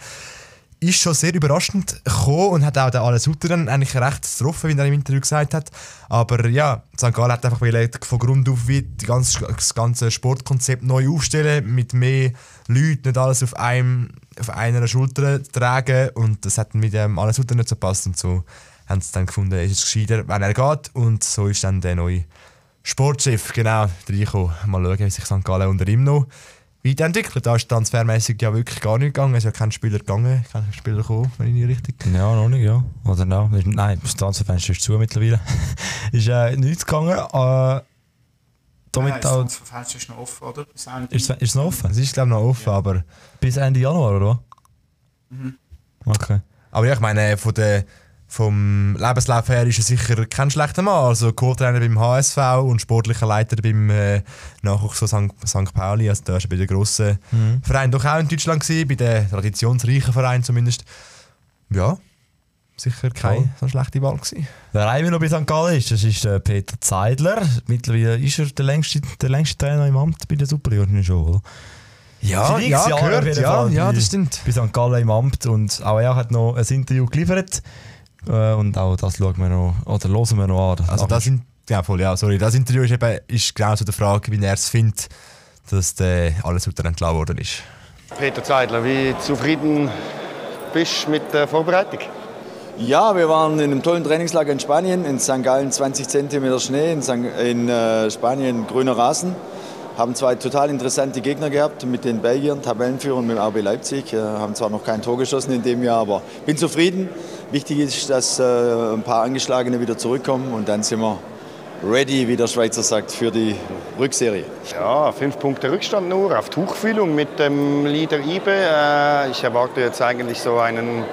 ist schon sehr überraschend gekommen und hat auch der Alain Sutter dann eigentlich recht getroffen, wie er im Interview gesagt hat. Aber ja, St. Gallen hat einfach von Grund auf wie ganze, das ganze Sportkonzept neu aufstellen, mit mehr Leuten, nicht alles auf, einem, auf einer Schulter tragen und das hat mit dem Alain Sutter nicht so gepasst und so haben sie dann gefunden, ist es gescheiter, wenn er geht. Und so ist dann der neue Sportchef genau reingekommen. Mal schauen, wie sich St. Gallen unter ihm noch weiterentwickelt. Da ist transfermäßig ja wirklich gar nicht gegangen. Es ist ja kein Spieler gegangen, kein Spieler gekommen, wenn ich nicht richtig. Ja, noch nicht, ja. Oder no. Nein, das Transferfenster ist zu mittlerweile. ist äh, nichts gegangen. Äh, damit Nein, das Transferfenster ist noch offen, oder? Bis ist, ist es noch offen? Es ist glaube ich noch offen, ja. aber... Bis Ende Januar, oder? Mhm. Okay. Aber ja, ich meine, von der vom Lebenslauf her ist er sicher kein schlechter Mann. Also Co-Trainer beim HSV und sportlicher Leiter beim äh, Nachwuchs von St. Pauli. Also da war bei den grossen mhm. Vereinen doch auch in Deutschland gewesen, bei den traditionsreichen Vereinen zumindest. Ja, sicher keine oh. so schlechte Wahl gewesen. Wer einmal noch bei St. Gallen ist, das ist äh, Peter Zeidler. Mittlerweile ist er der längste, der längste Trainer im Amt bei der Superliga schon, oder? Ja, ja, gehört, ja, ja, das stimmt. Bei St. Gallen im Amt und auch er hat noch ein Interview geliefert äh, und auch das schauen wir noch, oder hören wir noch an. Also das, in, ja, voll, ja, sorry. das Interview ist, eben, ist genau zu der Frage, wie er es findet, dass der alles unter entlassen worden ist. Peter Zeidler, wie zufrieden bist du mit der Vorbereitung? Ja, wir waren in einem tollen Trainingslager in Spanien, in St. Gallen 20 cm Schnee, in, St. in äh, Spanien grüner Rasen. Haben zwei total interessante Gegner gehabt mit den Belgiern, Tabellenführer und mit dem RB Leipzig. Äh, haben zwar noch kein Tor geschossen in dem Jahr, aber bin zufrieden. Wichtig ist, dass äh, ein paar Angeschlagene wieder zurückkommen und dann sind wir ready, wie der Schweizer sagt, für die Rückserie. Ja, fünf Punkte Rückstand nur auf Tuchfühlung mit dem Leader Ibe. Äh, ich erwarte jetzt eigentlich so einen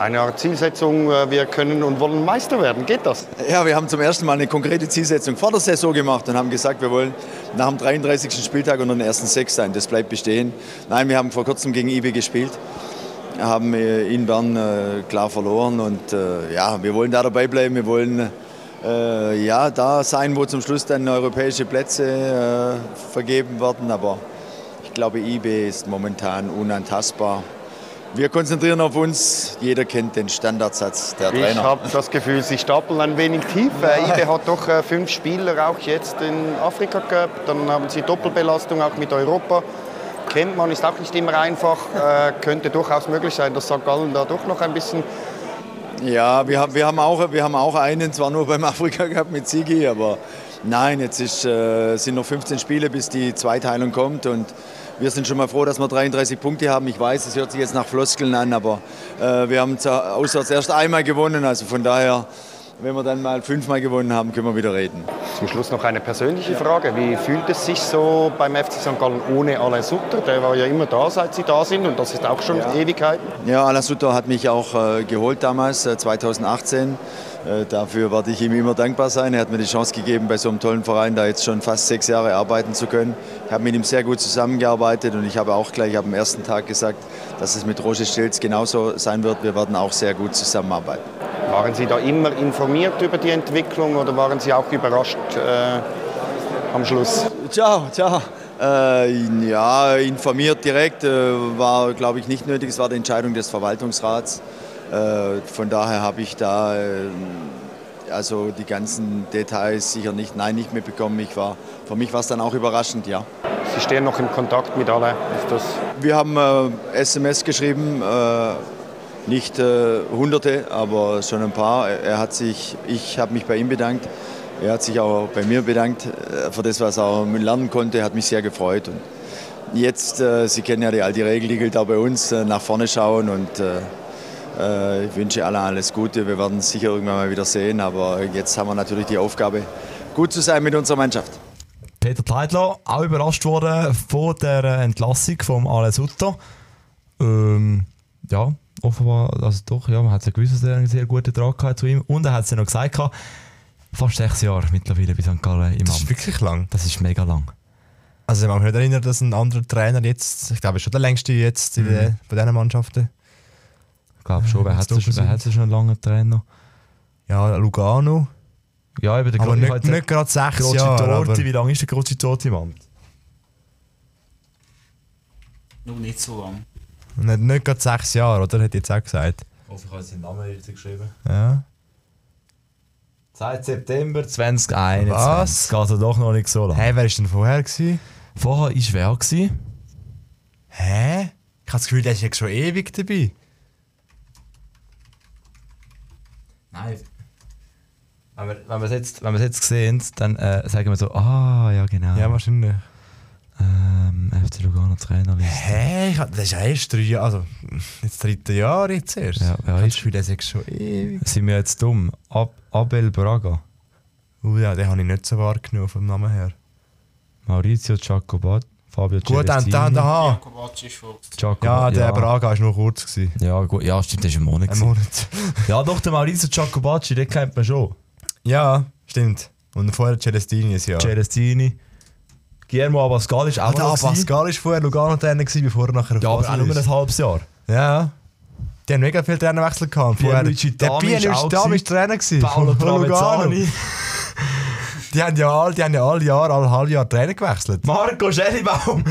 eine Art Zielsetzung, äh, wir können und wollen Meister werden. Geht das? Ja, wir haben zum ersten Mal eine konkrete Zielsetzung vor der Saison gemacht und haben gesagt, wir wollen nach dem 33. Spieltag unter den ersten sechs sein. Das bleibt bestehen. Nein, wir haben vor kurzem gegen IB gespielt, haben äh, in Bern äh, klar verloren und ja, wir wollen da dabei bleiben. Wir wollen ja, da sein, wo zum Schluss dann europäische Plätze vergeben werden. Aber ich glaube, IB ist momentan unantastbar. Wir konzentrieren auf uns. Jeder kennt den Standardsatz der Trainer. Ich habe das Gefühl, sie stapeln ein wenig tief. Ja. IBE hat doch äh, fünf Spieler auch jetzt in Afrika gehabt. Dann haben sie Doppelbelastung auch mit Europa. Kennt man, ist auch nicht immer einfach. Äh, könnte durchaus möglich sein, dass St. Gallen da doch noch ein bisschen ja, wir haben, wir, haben auch, wir haben auch einen, zwar nur beim Afrika Cup mit Sigi, aber nein, jetzt ist, äh, sind noch 15 Spiele, bis die Zweiteilung kommt. Und wir sind schon mal froh, dass wir 33 Punkte haben. Ich weiß, es hört sich jetzt nach Floskeln an, aber äh, wir haben auswärts erst einmal gewonnen. Also von daher, wenn wir dann mal fünfmal gewonnen haben, können wir wieder reden. Zum Schluss noch eine persönliche Frage. Wie fühlt es sich so beim FC St. Gallen ohne Alain Sutter? Der war ja immer da, seit Sie da sind und das ist auch schon ja. Ewigkeiten. Ja, Alain Sutter hat mich auch äh, geholt damals, äh, 2018. Äh, dafür werde ich ihm immer dankbar sein. Er hat mir die Chance gegeben, bei so einem tollen Verein da jetzt schon fast sechs Jahre arbeiten zu können. Ich habe mit ihm sehr gut zusammengearbeitet und ich habe auch gleich am ersten Tag gesagt, dass es mit Roger Stilz genauso sein wird. Wir werden auch sehr gut zusammenarbeiten. Waren Sie da immer informiert über die Entwicklung oder waren Sie auch überrascht äh, am Schluss? Ciao, ciao. Äh, ja, informiert direkt äh, war, glaube ich, nicht nötig. Es war die Entscheidung des Verwaltungsrats. Äh, von daher habe ich da äh, also die ganzen Details sicher nicht, nein, nicht mitbekommen. Ich war, für mich war es dann auch überraschend, ja. Sie stehen noch im Kontakt mit allen? Wir haben äh, SMS geschrieben, äh, nicht äh, Hunderte, aber schon ein paar. Er hat sich, ich habe mich bei ihm bedankt. Er hat sich auch bei mir bedankt äh, für das, was er lernen konnte. Hat mich sehr gefreut. Und jetzt, Sie kennen ja die alte Regel, die gilt auch bei uns, nach vorne schauen und ich wünsche allen alles Gute. Wir werden es sicher irgendwann mal wieder sehen. Aber jetzt haben wir natürlich die Aufgabe, gut zu sein mit unserer Mannschaft. Peter Teidler, auch überrascht worden von der Entlassung von Alain Sutter. Ähm, ja, offenbar, also doch, ja, man hat ja gewusst, dass er einen sehr guten Draht zu ihm Und er hat es ja noch gesagt, fast sechs Jahre mittlerweile bei St. Gallen im Das ist wirklich lang. Das ist mega lang. Also ich kann mich nicht erinnern, dass ein anderer Trainer jetzt, ich glaube, schon der längste jetzt mhm. in bei diesen Mannschaften. Ich glaube schon. Wer hat, wer hat schon einen langen Trainer? Ja, Lugano. Ja, eben der aber nicht, halt nicht gerade sechs Jahre. Wie lange ist der Grossi Totti im Amt? Noch nicht so lang. Nicht, nicht gerade sechs Jahre, oder? Hat jetzt auch gesagt. Ich hoffe, ich habe seinen Namen richtig geschrieben. Ja. Seit September 2021. Was? Geht also doch noch nicht so lange. Hä, hey, wer war denn vorher? Gewesen? Vorher war wer? Gewesen? Hä? Ich habe das Gefühl, der ist ja schon ewig dabei. Nein. Wenn wir, wenn wir es jetzt, wenn jetzt sehen, dann äh, sagen wir so, ah, ja genau. Ja, wahrscheinlich. Ähm, FC Lugano Trainerliste. Hä? Hey, das ist erst drei Jahre, also jetzt das dritte Jahr jetzt erst. Ja, wer ist? Das ist schon ewig. Sind wir jetzt dumm? Ab Abel Braga. Oh ja, den habe ich nicht so wahrgenommen vom Namen her. Maurizio Giacobat. Fabio Gut, dann da, da. Jacob, ja, der ja. Braga war nur kurz. Gewesen. Ja, gut, ja, stimmt, das ist ein Monat. Ein Monat. ja, doch, der Maurizio Giacobacci, den kennt man schon. Ja, stimmt. Und vorher Celestini ist ja. Celestini. Guillermo Abascal ist auch ah, noch Abascal ist vorher Lugano Trainer gewesen, bevor er nachher Ja, aber auch nur ein halbes Jahr. Ja. Die haben mega viele Trainerwechsel gehabt. Vorher, der Pierluigi Dami war Trainer gewesen. Paolo Travezzani. Die haben ja alle, die haben ja alle Jahre, alle halbe Jahr Trainer gewechselt. Marco Schellibaum!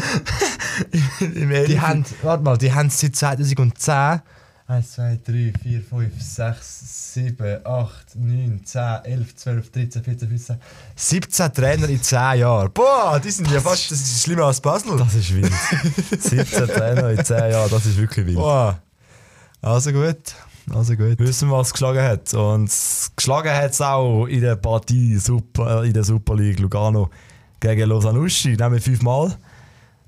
die haben, warte mal, die haben seit 2010 1, 2, 3, 4, 5, 6, 7, 8, 9, 10, 11, 12, 13, 14, 15, 17 Trainer in 10 Jahren. Boah, die sind ja fast das ist schlimmer als Basel. Das ist wild. 17 Trainer in 10 Jahren, das ist wirklich wild. Boah. Also gut. Also gut. Wissen wir, was geschlagen hat. Und geschlagen hat es auch in der Partie Super, äh, in der Super League Lugano gegen Lausanne-Uschi, nämlich fünfmal.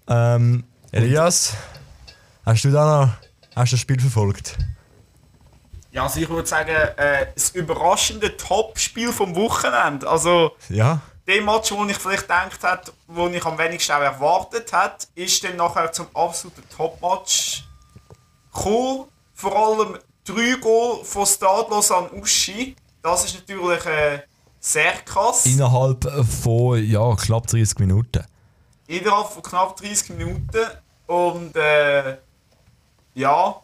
Ähm, Elias, hast du da noch hast du das Spiel verfolgt? Ja, also ich würde sagen, äh, das überraschende Top-Spiel vom Wochenende. Also, Ja. dem Match, wo ich vielleicht gedacht hat, wo ich am wenigsten auch erwartet hat, ist dann nachher zum absoluten Top-Match gekommen. Vor allem drei Goal von Stadlos an Uschi. Das ist natürlich äh, sehr krass. innerhalb von ja, knapp 30 Minuten. Innerhalb von knapp 30 Minuten. Und äh, ja,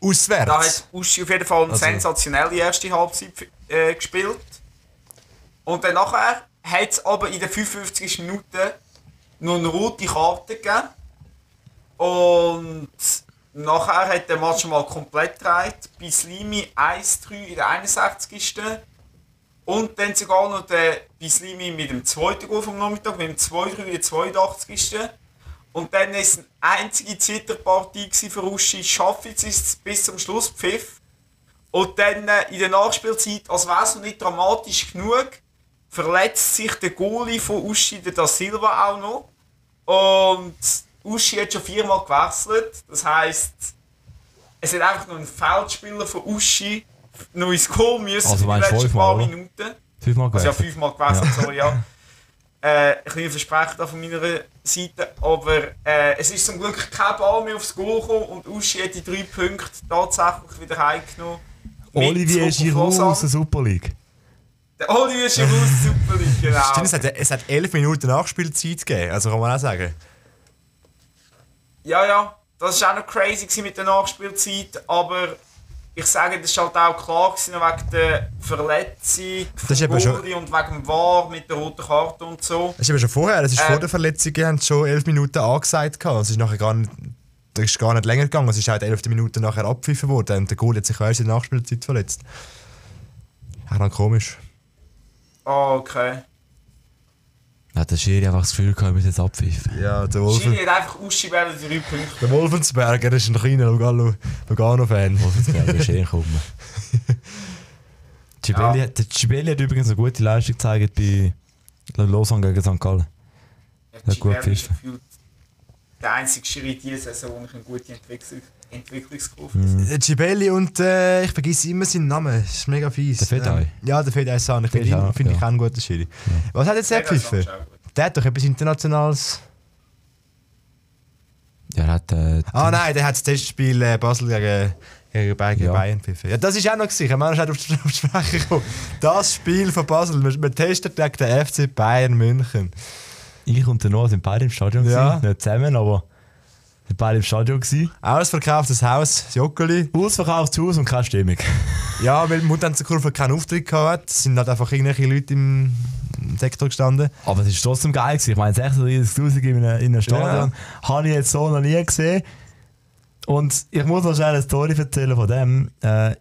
Auswärts. da hat Uschi auf jeden Fall eine Also- sensationelle erste Halbzeit äh, gespielt. Und dann nachher hat es aber in den 55 Minuten noch eine rote Karte gegeben. Und nachher hat der Match mal komplett gedreht. Bislimi 1-3 in der 61. Und dann sogar noch der Bislimi mit dem zweiten Goal vom Nachmittag, mit dem 2-3 in der 82. Und dann war es eine einzige Zitterpartie für Uschi. Schafft es bis zum Schluss Pfiff. Und dann äh, in der Nachspielzeit, als wäre es noch nicht dramatisch genug, verletzt sich der Goalie von Uschi, der Da Silva auch noch. Und Uschi hat schon viermal gewechselt. Das heisst, es hat einfach noch ein Feldspieler von Uschi noch ins Goal müssen Also meinst du letzten fünfmal, paar oder? Minuten. Fünfmal Also ja, gewechselt. fünfmal gewechselt, sorry, ja. Äh, ein kleiner Versprechen da von meiner Seite, aber äh, es ist zum Glück kein Ball mehr aufs Goal gekommen und Uschi hat die drei Punkte tatsächlich wieder heimgenommen. Olivier Giroud aus der Super League. Der Olivier Giroud aus der Super League, genau. Stimmt, es hat, es hat elf Minuten Nachspielzeit gegeben, also kann man auch sagen. Ja, ja, das war auch noch crazy mit der Nachspielzeit, aber ich sage, das war halt auch klar gewesen, wegen der Verletzung Das ist eben schon- und wegen dem VAR mit der roten Karte und so. Das ist aber schon vorher, das ist Äh. vor der Verletzung, haben sie schon elf Minuten angesagt. Es ist nachher gar nicht, das ist gar nicht länger gegangen, es ist auch die elfte Minute nachher abgepfiffen worden und der Goal hat sich erst in der Nachspielzeit verletzt. Auch dann komisch. Ah, okay. Hat der Schiri einfach das Gefühl gehabt, wir müssen jetzt abpfiffen. Ja, der Wolf. Schiri hat einfach wählen, die drei Punkte. Der Wolfensberger ist ein kleiner Lugano- Lugano-Fan. Wolfensberger ist eh gekommen. Gibelli, Der Gibelli hat übrigens eine gute Leistung gezeigt bei Lausanne gegen St. Gallen. Er hat gut gepfiffen. der einzige Schiri diese Saison, wo ich eine gute Entwicklung, Entwicklungskurve Mhm. Der Gibelli und äh, ich vergesse immer seinen Namen. Das ist mega fies. Der Fedai. Ähm, ja, der Fedai San. Ich Finde finde ich auch, finde ich ja. auch einen guten Schiri. Was hat jetzt der gut. Der hat doch etwas Internationales. Ja, er hat. Äh, Ah nein, der hat das Testspiel äh, Basel gegen, gegen Bayern, Ja. Bayern gepfiffen. Ja, das ist auch noch gewesen. Man ist auf die auf die Sprache gekommen. Das Spiel von Basel, man testet gegen den FC Bayern München. ich und der Noah sind beide im Stadion. Ja. Gewesen. Nicht zusammen, aber beide im Stadion. Gewesen. Ausverkauftes Haus, das Joggeli. Ausverkauftes Haus und keine Stimmung. Ja, weil Mut zur Kurve keinen Auftritt gehabt. Es sind halt einfach irgendwelche Leute im Sektor gestanden. Aber es ist trotzdem geil. Gewesen. Ich meine, 36.000 in einem, in einem Stadion habe ich jetzt so noch nie gesehen. Und ich muss noch schnell eine Story erzählen von dem. Äh,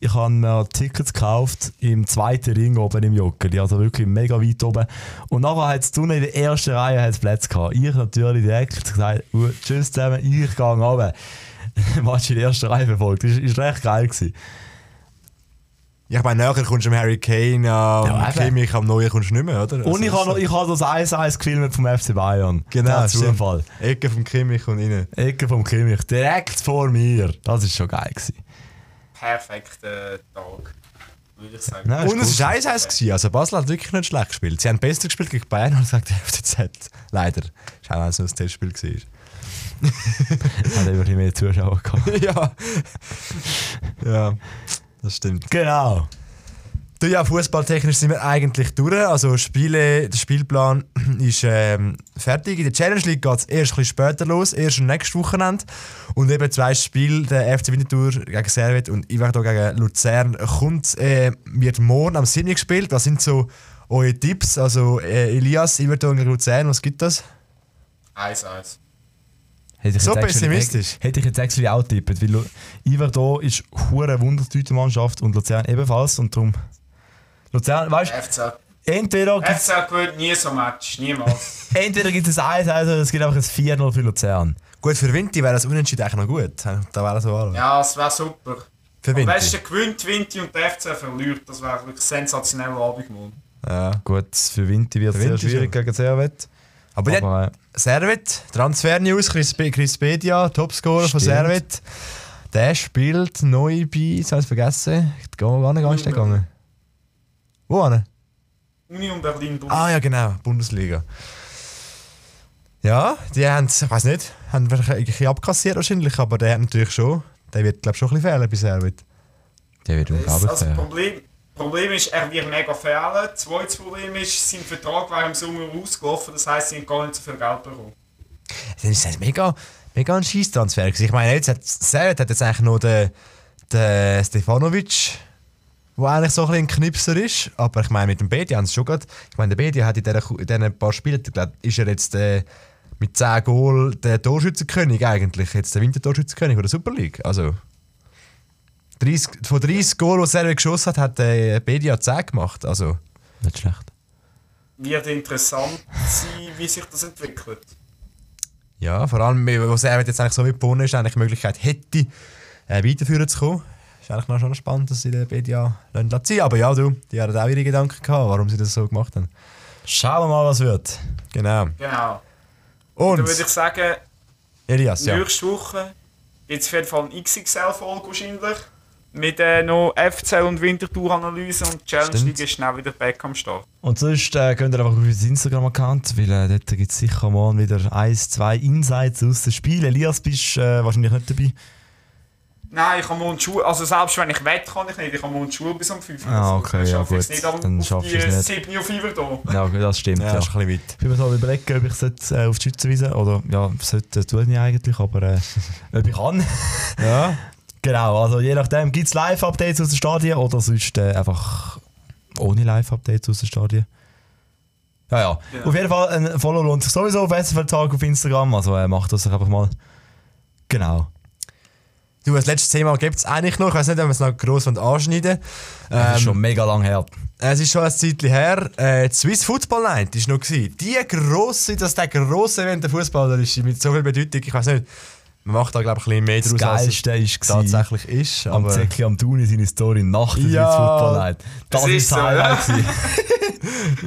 ich habe mir Tickets gekauft im zweiten Ring oben im Joggeli, also wirklich mega weit oben. Und nachher hat es in der ersten Reihe hat's Plätze gehabt. Ich natürlich direkt gesagt, «Uh, tschüss zusammen, ich gehe runter. Match in der ersten Reihe verfolgt. Das war recht geil. Gewesen. Ja, ich meine, nachher kommst du am Harry Kane an, Ja. Kimmich am Neuen kommst du nicht mehr, oder? Und ich habe, noch, ich habe das 1-1 gefilmt vom FC Bayern. Genau, Der stimmt. Zufall. Ecke vom Kimmich und rein. Ecke vom Kimmich, direkt vor mir. Das war schon geil. Gewesen. Perfekter Tag, würde ich sagen. Nein, Und es war 1 1 gewesen. Also Basel hat wirklich nicht schlecht gespielt. Sie haben besser gespielt gegen Bayern als gegen die FCZ. Leider. Das war auch so ein Testspiel. Gewesen. Hat immer mehr Zuschauer gehabt. ja. ja, das stimmt. Genau. Du, ja, fußballtechnisch sind wir eigentlich durch. Also Spiele, der Spielplan ist ähm, fertig. In der Challenge League geht es erst ein bisschen später los, erst am nächsten Wochenende. Und eben zwei Spiele, der FC Winterthur gegen Servet und Iverdo gegen Luzern, kommt, äh, wird morgen am 7. gespielt. Was sind so eure Tipps? Also äh, Elias, Iverdo gegen Luzern, was gibt das? 1-1. Hätte ich So jetzt actually- pessimistisch? Hätte ich jetzt actually auch getippt, weil Lu- Iver da ist hure Wundertüte-Mannschaft und Luzern ebenfalls und darum... Luzern, weißt du, FC, entweder gibt FC gewinnt nie so ein Match, niemals. entweder gibt es ein 1 also es gibt einfach ein 4-0 für Luzern. Gut, für Winti wäre das Unentschieden eigentlich noch gut. Da wäre so alles. ja, es wäre super. Für Am Winter. besten gewinnt Winti und der FC verliert. Das wäre wirklich ein sensationeller Abend morgen. Ja. Gut, für Winter wird es sehr schwierig gegen Servet. Aber, Aber, äh, Servet, Transfer-News, Chris, Chris Bedia, Topscorer von. Servet. Der spielt neu bei, jetzt habe ich es vergessen, wann ist der gegangen? Wo an? Union Berlin Bund. Ah ja, genau, Bundesliga. Ja, die haben, ich weiß nicht, haben bisschen abkassiert wahrscheinlich, aber der hat natürlich schon, der wird glaube ich schon ein bisschen fehlen bei Servet. der wird Das, unglaublich also fair. Problem, Problem ist, er wird mega fehlen. Zweites Problem ist, sein Vertrag wäre im Sommer ausgelaufen, das heisst, sie haben gar nicht so viel Geld bekommen. Das ist ein mega, mega ein Scheiß-Transfer. gewesen. Ich meine, jetzt hat Servet hat jetzt eigentlich noch den, den Stefanovic, der eigentlich so ein bisschen ein Knipser ist. Aber ich meine, mit dem Bedia haben sie schon gerade. Ich meine, der Bedia hat in diesen, in diesen paar Spielen, ich glaub, ist er jetzt äh, mit 10 Goal der Torschützenkönig eigentlich. Jetzt der Wintertorschützenkönig der Super League. Also. 30, von 30 Goal, die Servet geschossen hat, hat der Bedia 10 gemacht. Also. Nicht schlecht. Wird interessant sein, wie sich das entwickelt. Ja, vor allem, wo Servet jetzt eigentlich so mitgebunden ist, eigentlich die Möglichkeit hätte, äh, weiterführen zu kommen. Ist eigentlich noch schon spannend, dass sie den BDA lassen ziehen. Aber ja, du, die haben auch ihre Gedanken gehabt, warum sie das so gemacht haben. Schauen wir mal, was wird. Genau. Genau. Und, Dann würde ich sagen, Elias, ja. nächste Woche es auf jeden Fall eine XXL-Folge wahrscheinlich. Mit äh, noch FCL und Wintertour-Analyse und Challenge. League ist schnell wieder back am Start. Und sonst äh, geht ihr einfach auf unser Instagram-Account, weil äh, dort gibt es sicher morgen wieder eins, zwei Insights aus dem Spiel. Elias, bist äh, wahrscheinlich nicht dabei. Nein, ich habe morgen Schule, also selbst wenn ich wette, kann ich nicht. Ich habe morgen Schule bis um 5 Uhr. Ah, okay, dann ja, schaffe ich es gut. nicht Dann schaffst die du es nicht. 7 Uhr 5 Uhr da. Ja, okay, das stimmt. Ja, Ja, ist ein bisschen weit. Ich bin mir so überlegen, ob ich sollte, äh, auf die Schützenwiese oder ja, sollte tue ich eigentlich, aber äh, ob ich kann. Ja. Genau, also je nachdem gibt es Live-Updates aus den Stadien oder sonst äh, einfach ohne Live-Updates aus den Stadien. Ja, ja. Genau. Auf jeden Fall ein Follow lohnt sich sowieso auf SFL Tag auf Instagram, also äh, macht das einfach mal. Genau. Du, das letzte Thema gibt es eigentlich noch. Ich weiß nicht, ob wir es noch gross anschneiden Das ist ähm, schon mega lang her. Es ist schon ein Zeitchen her. Äh, die Swiss Football Night war noch. Gewesen. Die grosse, das ist der grosse Event der Fußballer ist mit so viel Bedeutung. Ich weiß nicht. Man macht da, glaube ich, ein bisschen mehr Das draus, als es war tatsächlich ist. am Zecki am Tuni seine Story nach der Ja. Swiss Football Night. Das, Das ist ist das so, Highlight. gewesen.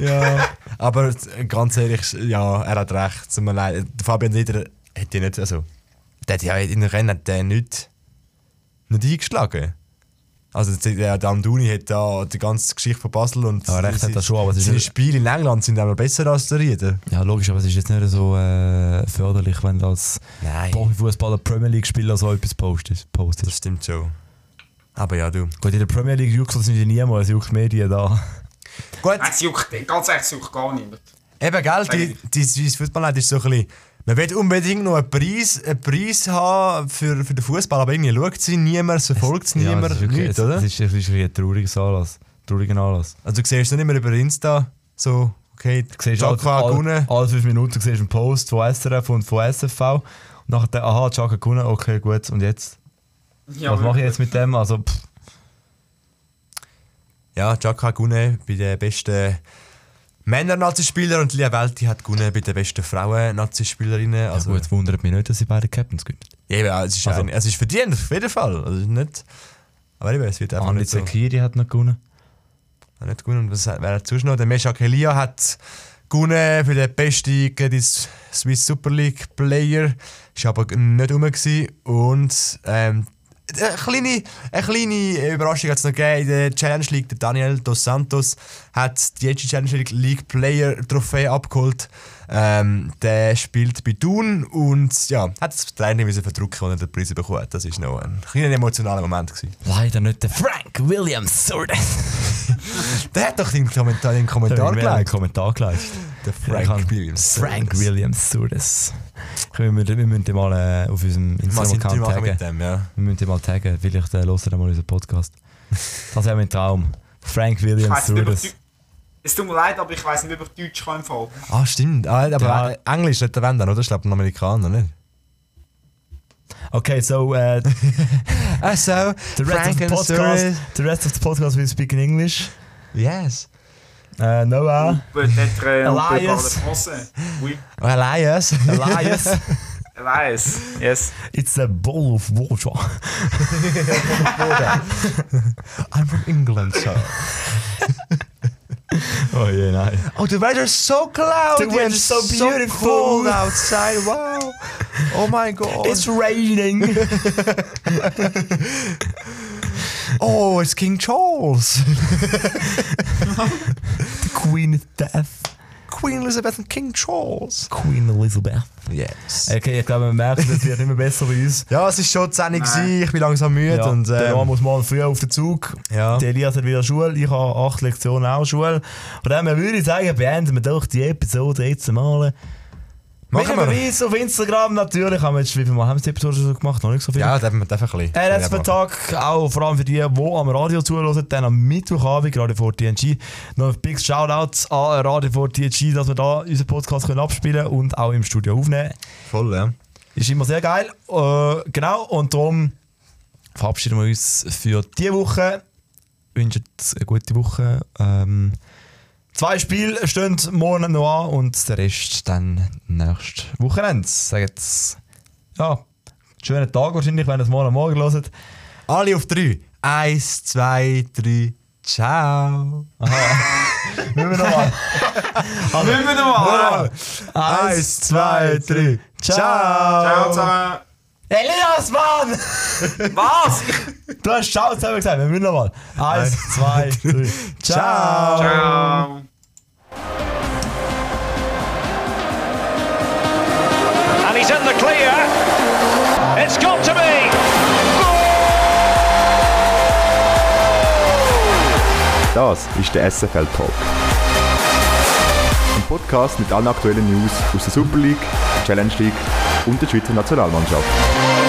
ja. Aber ganz ehrlich, ja, er hat recht. Tut mir leid. Der Fabian Lieder hätte nicht. Also, der hat ja in den Rennen hat der nicht eingeschlagen. Also der, der Amduni hat da die ganze Geschichte von Basel und Ja, recht hat seine- er schon, aber es ist seine Spiele in England sind einmal besser als der Rieder. Ja, logisch, aber es ist jetzt nicht so äh, förderlich, wenn du als. Profifußballer Premier League-Spieler so etwas postest. postest. Das stimmt schon. Aber ja, du. Gut, in der Premier League juckt es nicht niemand, es juckt die Medien da. Gut, es juckt, ganz ehrlich, es juckt gar niemand. eben, gell, die, die Swiss Football Night ist so ein bisschen. Man will unbedingt noch einen Preis, einen Preis haben für, für den Fußball, aber irgendwie schaut sie niemand, es verfolgt es Ja, niemand, es ist wirklich- nicht, es, oder? Es ist, es ist ein trauriger Anlass. Trauriger Anlass. Also du siehst es nicht mehr über Insta, so, okay, Du siehst alle, Chaka alle, gewonnen. alle fünf Minuten siehst du einen Post von SRF und von SFV. Und nachher, aha, Chaka gewonnen, okay, gut, und jetzt? Ja, Was mache ich jetzt mit dem? Also, pff, Ja, Chaka gewonnen bei den besten Männer-Nazispieler und Lia Welti hat gewonnen bei den besten Frauen-Nazispielerinnen. also, Also, gut, wundert mich nicht, dass sie beide Captains gewinnen. ja, eben, es, ist Also- ein, es ist verdient, auf jeden Fall. Also nicht, aber eben, es wird einfach Andi nicht so, Zekiri hat noch gewonnen. hat nicht gewonnen. Und was wer hat sonst noch? Der Meshak Elia hat gewonnen für den besten Swiss Super League Player. Ist aber nicht rum. gewesen. Und ähm, eine kleine, eine kleine Überraschung hat es noch gegeben in der Challenge League. Der Daniel Dos Santos hat die EG Challenge League Player Trophäe abgeholt. Ähm, der spielt bei Thun und ja, hat das Training müssen verdrücken, als er den Preis bekommen hat. Das war noch ein kleiner emotionaler Moment. Gewesen. Leider nicht der Frank Williams Sordes. Der hat doch den Kommentar, den Kommentar hat mir einen gelegt. Kommentar geleistet. Der Frank Williams. Frank Williams Sordes. Wir müssen, wir müssen mal äh, auf unserem Instagram-Account taggen. mit dem, ja. Wir müssen mal taggen. Vielleicht äh, hört er mal unseren Podcast. Das wäre mein Traum. Frank Ich Williams du, es tut mir leid, aber ich weiß nicht, ob ich Deutsch kann im Fall. Ah, stimmt. Ah, aber Ja. äh, Englisch nicht der Wendern, oder? Ich glaube, ein Amerikaner, nicht? Okay, so uh, Also, the rest of the podcast, the rest of the podcast will speak in English. Yes. Uh, Noah, Peut-être euh, on peut Elias. parler français. Oui. Elias. Elias, Ich weiß. Yes. It's a bowl of water. I'm from England, sir. oh yeah, nein. Oh, the weather's so cloudy The weather's and so so beautiful. cold outside. Wow. Oh my god. It's raining. Oh, it's King Charles. the Queen is death. Queen Elizabeth and King Charles. Queen Elizabeth. Yes. Okay, ich glaube, man merkt, es wird immer besser bei uns. Ja, es ist schon 10 Uhr, ich bin langsam müde. Ja, und, der ähm, Noah muss mal früh auf den Zug. Ja. Der Elias hat wieder Schule. Ich habe acht Lektionen auch Schule. Von dem würde ich sagen, beenden wir doch die Episode jetzt mal. Machen wir. Beweis auf Instagram natürlich. Haben wir jetzt, wie viel Mal haben wir die Episode schon gemacht? Noch nicht so viel. ja, darf man darf ein bisschen. Äh, letzten Tag auch vor allem für die, die am Radio zuhören, dann am Mittwochabend, Radio 4 TNG. Noch ein big Shoutout an Radio 4 TNG, dass wir da unseren Podcast können abspielen und auch im Studio aufnehmen Voll, ja. Ist immer sehr geil. Äh, genau, und darum verabschieden wir uns für diese Woche. Wünschen eine gute Woche. Ähm, zwei Spiele stehen morgen noch an und der Rest dann nächstes Wochenende. Sagen jetzt, ja, schönen Tag wahrscheinlich, wenn ihr es morgen Morgen hört. Alle auf drei. Eins, zwei, drei. Ciao. Müssen wir nochmal. Müssen wir nochmal. Eins, zwei, drei. Ciao. Ciao zusammen. Elias, Mann! Was? Du hast Ciao zusammen gesagt, wir müssen nochmal. Eins, zwei, drei. Ciao! Ciao. And he's in the clear. It's got to be. Das ist der SFL Talk. Ein Podcast mit allen aktuellen News aus der Super League, Challenge League und der Schweizer Nationalmannschaft.